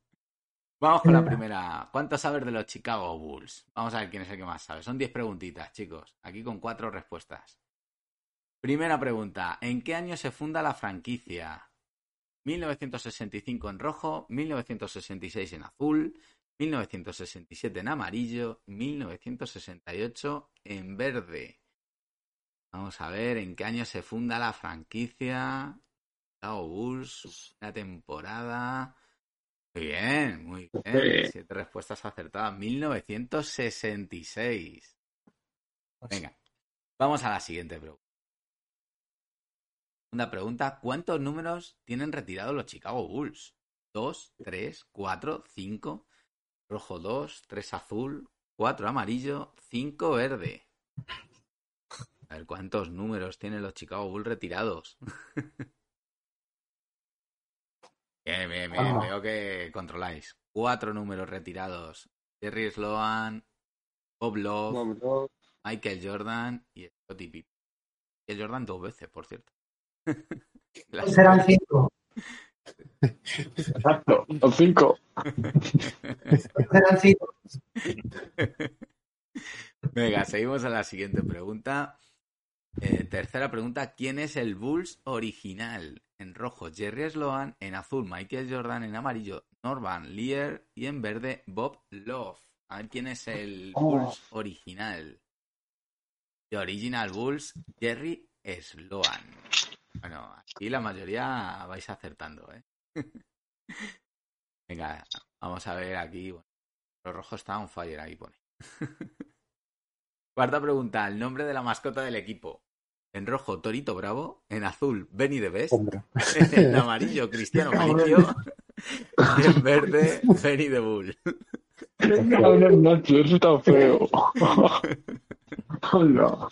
Vamos con la primera. ¿Cuánto sabes de los Chicago Bulls? Vamos a ver quién es el que más sabe. Son 10 preguntitas, chicos. Aquí con cuatro respuestas. Primera pregunta. ¿En qué año se funda la franquicia? 1965 en rojo, 1966 en azul, 1967 en amarillo, 1968 en verde. Vamos a ver en qué año se funda la franquicia. Chicago Bulls, una temporada. Muy bien, muy bien. Siete respuestas acertadas. 1966. Venga, vamos a la siguiente pregunta. Segunda pregunta. ¿Cuántos números tienen retirados los Chicago Bulls? ¿Dos, tres, cuatro, cinco? rojo 2, 3 azul, 4 amarillo, 5 verde. A ver cuántos números tienen los Chicago Bulls retirados. bien, bien, bien. Veo que controláis. Cuatro números retirados. Jerry Sloan, Bob Love, Bob Love. Michael Jordan y Scottie Pippen. Michael Jordan dos veces, por cierto. Las- Serán cinco. Exacto, los cinco. Serán cinco. Venga, seguimos a la siguiente pregunta. Eh, tercera pregunta, ¿quién es el Bulls original? En rojo, Jerry Sloan, en azul, Michael Jordan, en amarillo, Norman Lear y en verde, Bob Love. A ver quién es el Oh. Bulls original. The Original Bulls, Jerry Sloan. Bueno, aquí la mayoría vais acertando, ¿eh? Venga, vamos a ver aquí. Bueno, lo rojo está on fire, ahí pone. Cuarta pregunta, el nombre de la mascota del equipo. En rojo, Torito Bravo. En azul, Benny the Best. Hombre. En amarillo, Cristiano. Y en verde, Benny the Bull. Nacho, eso está feo. Hola.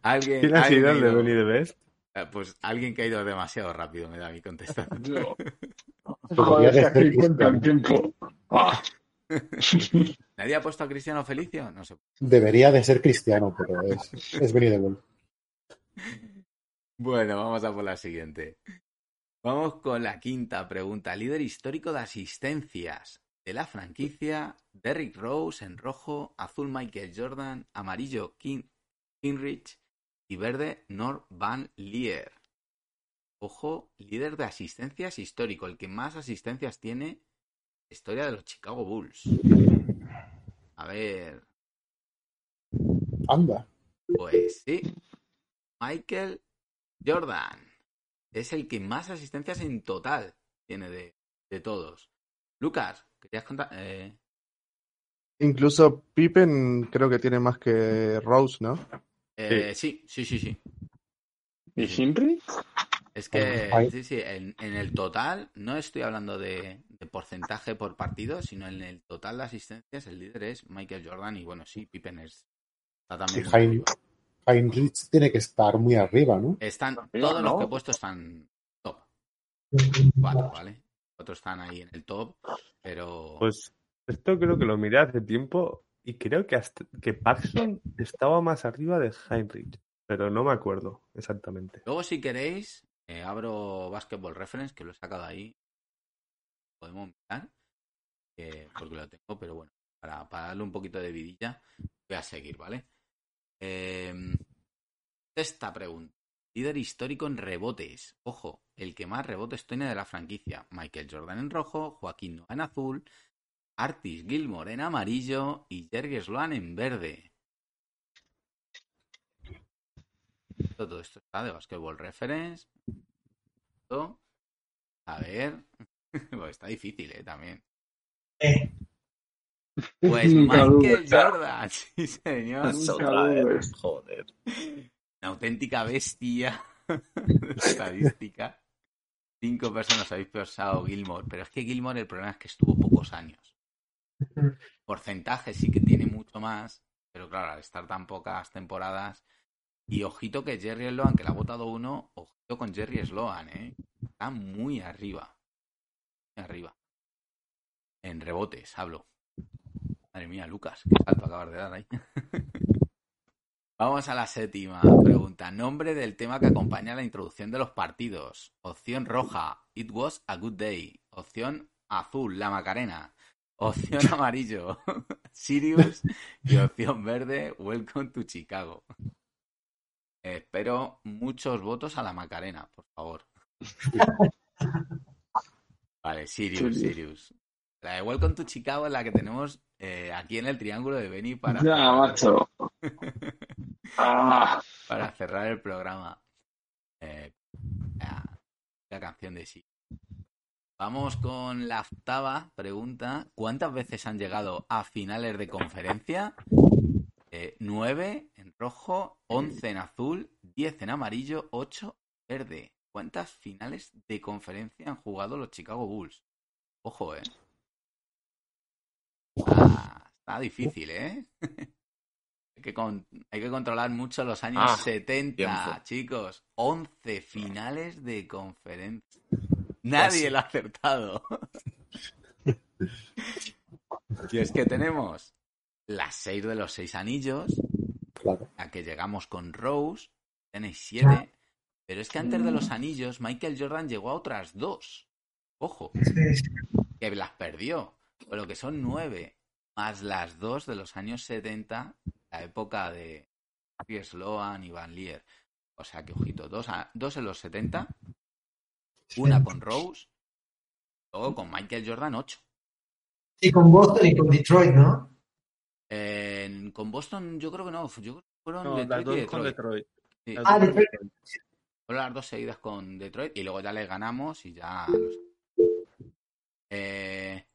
¿Alguien, ¿Quién ha alguien sido el de ido- Benny the Best? Eh, Pues alguien que ha ido demasiado rápido, me da mi contestación. Joder, de que aquí cuenta el tiempo. ¿Nadie ha puesto a Cristiano Felicio? No sé. Debería de ser cristiano, pero es, es Bull. Bueno, vamos a por la siguiente. Vamos con la quinta pregunta. Líder histórico de asistencias de la franquicia, Derrick Rose en rojo, azul Michael Jordan, amarillo King, Kinrich y verde Nor Van Leer. Ojo, líder de asistencias histórico, el que más asistencias tiene historia de los Chicago Bulls. A ver, Anda. pues sí, Michael Jordan es el que más asistencias en total tiene de, de todos. Lucas, querías contar. Eh, Incluso Pippen creo que tiene más que Rose, ¿no? eh, sí, sí, sí, sí. ¿Y Henry? Es que, Ay. sí, sí, en, en el total, no estoy hablando de, de porcentaje por partido, sino en el total de asistencias, el líder es Michael Jordan y bueno, sí, Pippen es, está también. Heinrich tiene que estar muy arriba, ¿no? Están, Arriba, todos los que he puesto están top. Cuatro, ¿vale? Otros están ahí en el top, pero Pues esto creo que lo miré hace tiempo y creo que, hasta, que Paxson estaba más arriba de Heinrich, pero no me acuerdo exactamente. luego si queréis, eh, abro Basketball Reference, que lo he sacado ahí. Podemos mirar, porque lo tengo, pero bueno, para, darle un poquito de vidilla, voy a seguir, ¿vale? Eh, sexta pregunta. Líder histórico en rebotes. Ojo, el que más rebotes tiene de la franquicia. Michael Jordan en rojo, Joaquín Noah en azul, Artis Gilmore en amarillo y Jerry Sloan en verde. Todo esto está de Basketball Reference. Esto, A ver. Pues está difícil, ¿eh? También. Eh, Pues Michael. Jordan, sí señor. Vez. Joder. Una auténtica bestia de estadística. Cinco personas habéis pensado Gilmore, pero es que Gilmore el problema es que estuvo pocos años. Porcentaje sí que tiene mucho más, pero claro, al estar tan pocas temporadas. Y ojito que Jerry Sloan, que le ha votado uno, ojito con Jerry Sloan, ¿eh? Está muy arriba. Muy arriba. En rebotes, hablo. Madre mía, Lucas, qué salto acabas de dar ahí. Vamos a la séptima pregunta. Nombre del tema que acompaña la introducción de los partidos. Opción roja, It was a good day. Opción azul, La Macarena. Opción amarillo, Sirius. Y opción verde, Welcome to Chicago. Espero muchos votos a La Macarena, por favor. Vale, Sirius, Sirius. Sirius. La de Welcome to Chicago es la que tenemos eh, aquí en el triángulo de Beni para, Ya, macho. Ah, para cerrar el programa. Eh, la, la canción de sí. Vamos con la octava pregunta. ¿Cuántas veces han llegado a finales de conferencia? Eh, nueve en rojo, once en azul, diez en amarillo, ocho en verde. ¿Cuántas finales de conferencia han jugado los Chicago Bulls? Ojo, eh. Está difícil, ¿eh? hay, que con- hay que controlar mucho los años Ah, 70, tiempo. chicos. 11 finales de conferencia. Nadie lo ha acertado. y es que tenemos las 6 de los 6 anillos, Claro. a que llegamos con Rose, tenéis 7. Pero es que antes de los anillos, Michael Jordan llegó a otras dos. Ojo, que las perdió. Por lo que son nueve, más las dos de los años 70, la época de Sloan y Van Leer. O sea que, ojito, dos, a- dos en los 70, una con Rose, luego con Michael Jordan 8. Sí, con Boston y con Detroit, ¿no? Con Boston yo creo que no, yo creo que fueron No, las y dos con Detroit. Sí. Las Ah, dos con Detroit. Fueron las dos seguidas con Detroit y luego ya le ganamos y ya. Eh,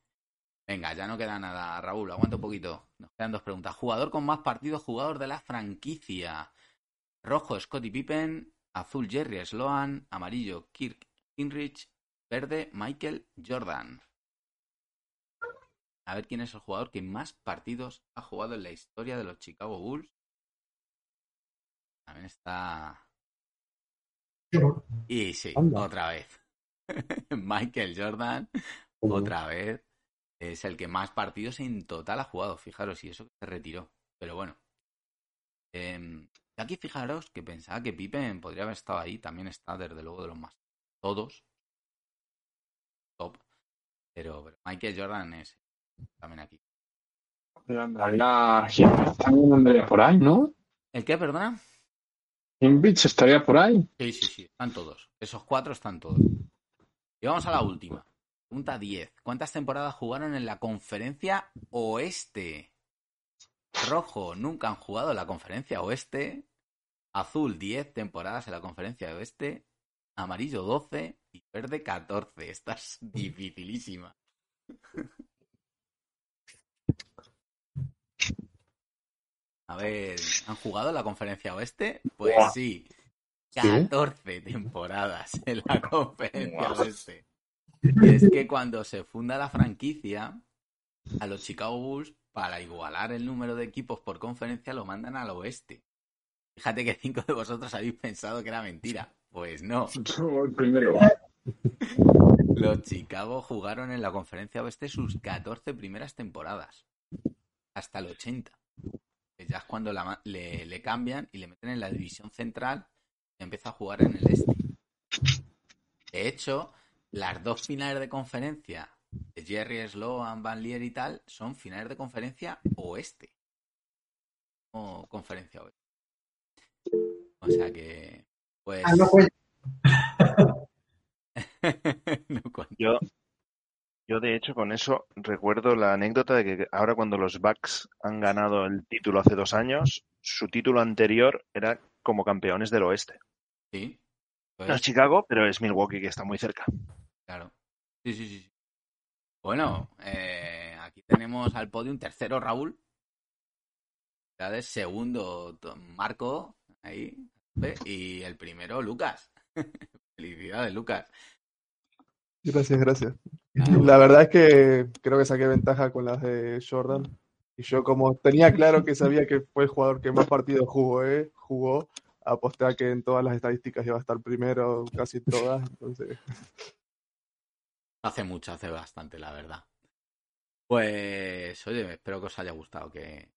Venga, ya no queda nada, Raúl, aguanta un poquito. Nos quedan dos preguntas. Jugador con más partidos, jugador de la franquicia. Rojo, Scottie Pippen. Azul, Jerry Sloan. Amarillo, Kirk Hinrich. Verde, Michael Jordan. A ver quién es el jugador que más partidos ha jugado en la historia de los Chicago Bulls. También está. Y sí, Anda. otra vez. Michael Jordan, otra vez. Es el que más partidos en total ha jugado. Fijaros, y eso que se retiró. Pero bueno. Em, aquí fijaros que pensaba que Pippen podría haber estado ahí. También está, desde luego, de los más. Todos. Top. Pero, pero Michael Jordan es también aquí. Pero andaría, Hinrich también andaría por ahí, ¿no? ¿El qué, perdona? Hinrich estaría por ahí. Sí, sí, sí, están todos. Esos cuatro están todos. Y vamos a la última. Pregunta 10. ¿Cuántas temporadas jugaron en la conferencia oeste? Rojo, nunca han jugado en la conferencia oeste. Azul, 10 temporadas en la conferencia oeste. Amarillo, 12. Y verde, 14. Esta es dificilísima. A ver, ¿han jugado en la conferencia oeste? Pues sí. ¿Sí? 14 temporadas en la conferencia oeste. Y es que cuando se funda la franquicia, a los Chicago Bulls, para igualar el número de equipos por conferencia, lo mandan al oeste. Fíjate que cinco de vosotros habéis pensado que era mentira. Pues no. Primero. Los Chicago jugaron en la conferencia oeste sus 14 primeras temporadas. Hasta el 80. Ya es cuando la le, le cambian y le meten en la división central y empieza a jugar en el este. De hecho, las dos finales de conferencia de Jerry Sloan, Van Leer y tal son finales de conferencia oeste. O conferencia oeste. O sea que, pues... Ah, no cuenta. No. Yo, yo, de hecho, con eso recuerdo la anécdota de que ahora cuando los Bucks han ganado el título hace dos años, su título anterior era como campeones del oeste. Sí. No Pues, es Chicago, pero es Milwaukee, que está muy cerca. Claro. Sí, sí, sí. Bueno, eh, aquí tenemos al podio un tercero Raúl. Segundo Marco, ahí. Y el primero Lucas. Felicidades, Lucas. Gracias, gracias. Ah, La verdad es que creo que saqué ventaja con las de Jordan. Y yo como tenía claro que sabía que fue el jugador que más partidos jugó, ¿eh? jugó, aposté a que en todas las estadísticas iba a estar primero, casi todas. Entonces, Hace mucho, hace bastante, la verdad. Pues, oye, espero que os haya gustado, que,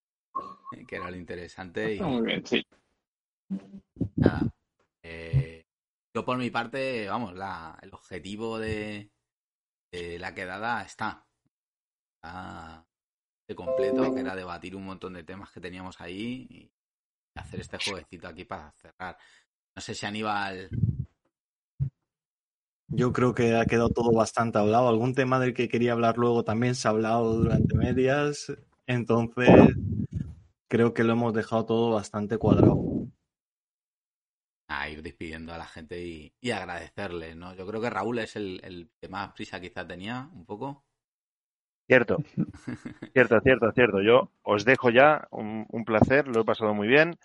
que era lo interesante. Y Está muy bien, sí. nada. eh, yo por mi parte, vamos, la, el objetivo de, la quedada está. Está de completo, que era debatir un montón de temas que teníamos ahí y hacer este jueguecito aquí para cerrar. No sé si Aníbal. Yo creo que ha quedado todo bastante hablado. Algún tema del que quería hablar luego también se ha hablado durante medias. Entonces, creo que lo hemos dejado todo bastante cuadrado. A ir despidiendo a la gente y, y agradecerle, ¿no? Yo creo que Raúl es el, el que más prisa quizá tenía, un poco. Cierto, cierto, cierto, cierto. Yo os dejo ya, un, un placer, lo he pasado muy bien,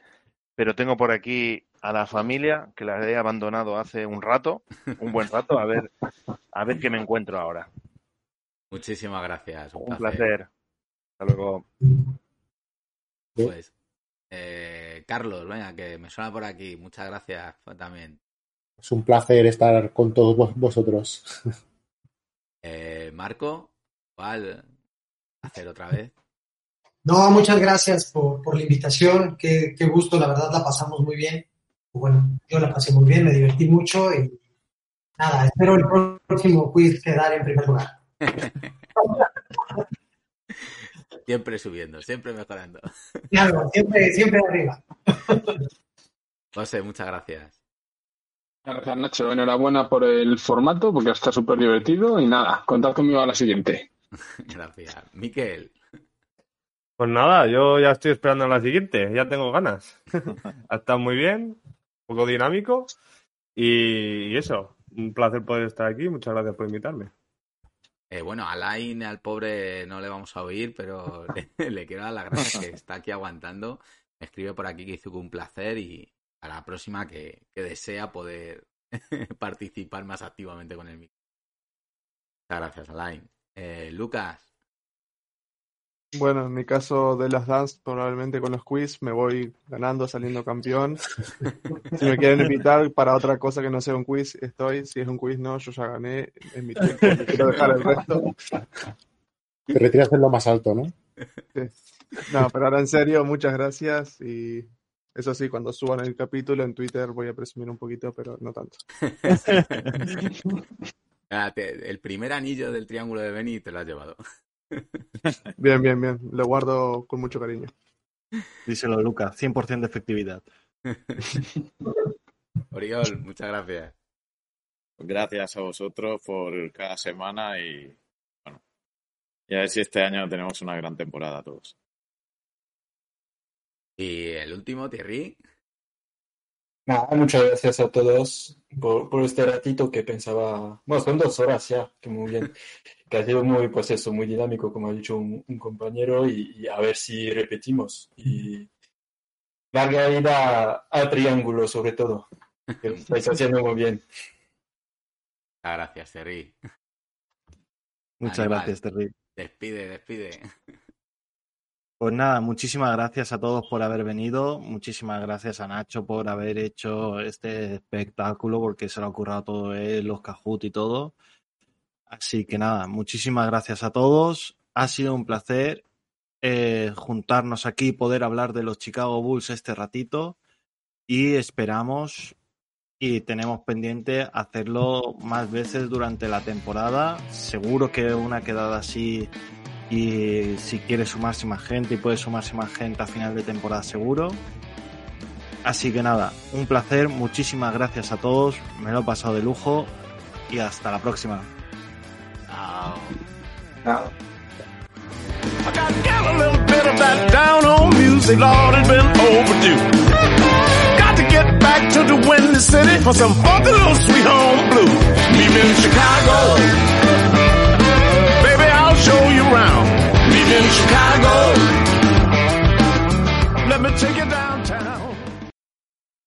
pero tengo por aquí a la familia que la he abandonado hace un rato, un buen rato, a ver, a ver qué me encuentro ahora. Muchísimas gracias. Un, Un placer. Hasta luego. Pues, eh, Carlos, venga, que me suena por aquí. Muchas gracias también. Es un placer estar con todos vos- vosotros. Eh, Marco, igual, hacer otra vez. No, muchas gracias por, por la invitación. Qué, qué gusto, la verdad la pasamos muy bien. Bueno, yo la pasé muy bien, me divertí mucho y nada, espero el próximo quiz quedar en primer lugar. Siempre subiendo, siempre mejorando. Claro, siempre, siempre arriba. José, muchas gracias. Gracias, Nacho. Enhorabuena por el formato, porque está súper divertido. Y nada, contad conmigo a la siguiente. Gracias. Miquel, Pues nada, yo ya estoy esperando a la siguiente, ya tengo ganas. ha estado muy bien, un poco dinámico y, y eso, un placer poder estar aquí, muchas gracias por invitarme. Eh, bueno, Alain, al pobre, no le vamos a oír, pero le, le quiero dar las gracias que está aquí aguantando. Me escribe por aquí que hizo un placer y a la próxima que, que desea poder participar más activamente con el micro. Muchas gracias, Alain. Eh, Lucas, Bueno, en mi caso de las dance, probablemente con los quiz me voy ganando, saliendo campeón. Si me quieren invitar para otra cosa que no sea un quiz, estoy. Si es un quiz, no, yo ya gané en mi tiempo. Quiero dejar el resto. Te retiras en lo más alto, ¿no? Sí. No, pero ahora en serio, muchas gracias. Y eso sí, cuando suban el capítulo en Twitter voy a presumir un poquito, pero no tanto. ah, te- el primer anillo del triángulo de Beni te lo has llevado. Bien, bien, bien. Lo guardo con mucho cariño. Díselo, Lucas, 100% de efectividad. Oriol, muchas gracias. Gracias a vosotros por cada semana y bueno, y a ver si este año tenemos una gran temporada todos. Y el último, Thierry. Nada, muchas gracias a todos por, por este ratito que pensaba, bueno, son dos horas ya, que muy bien, que ha sido muy, pues eso, muy dinámico, como ha dicho un, un compañero, y, y a ver si repetimos. Y larga vida al triángulo, sobre todo, que lo estáis haciendo muy bien. Muchas gracias, Thierry. Muchas gracias, Terry. Despide, despide. Pues nada, muchísimas gracias a todos por haber venido, muchísimas gracias a Nacho por haber hecho este espectáculo, porque se lo ha ocurrido todo él, los Cajut y todo. Así que nada, muchísimas gracias a todos. Ha sido un placer eh, juntarnos aquí y poder hablar de los Chicago Bulls este ratito. Y esperamos y tenemos pendiente hacerlo más veces durante la temporada. Seguro que una quedada así y si quiere sumarse más gente y puede sumarse más gente a final de temporada seguro. Así que nada, un placer, muchísimas gracias a todos, me lo he pasado de lujo y hasta la próxima. Chao. Got a little bit of that down on music, Lord, it's been overdue. Got to get back to the Windy City for some funky little sweet home blues. We've been in Chicago, Brown, in Chicago. Let me take it down.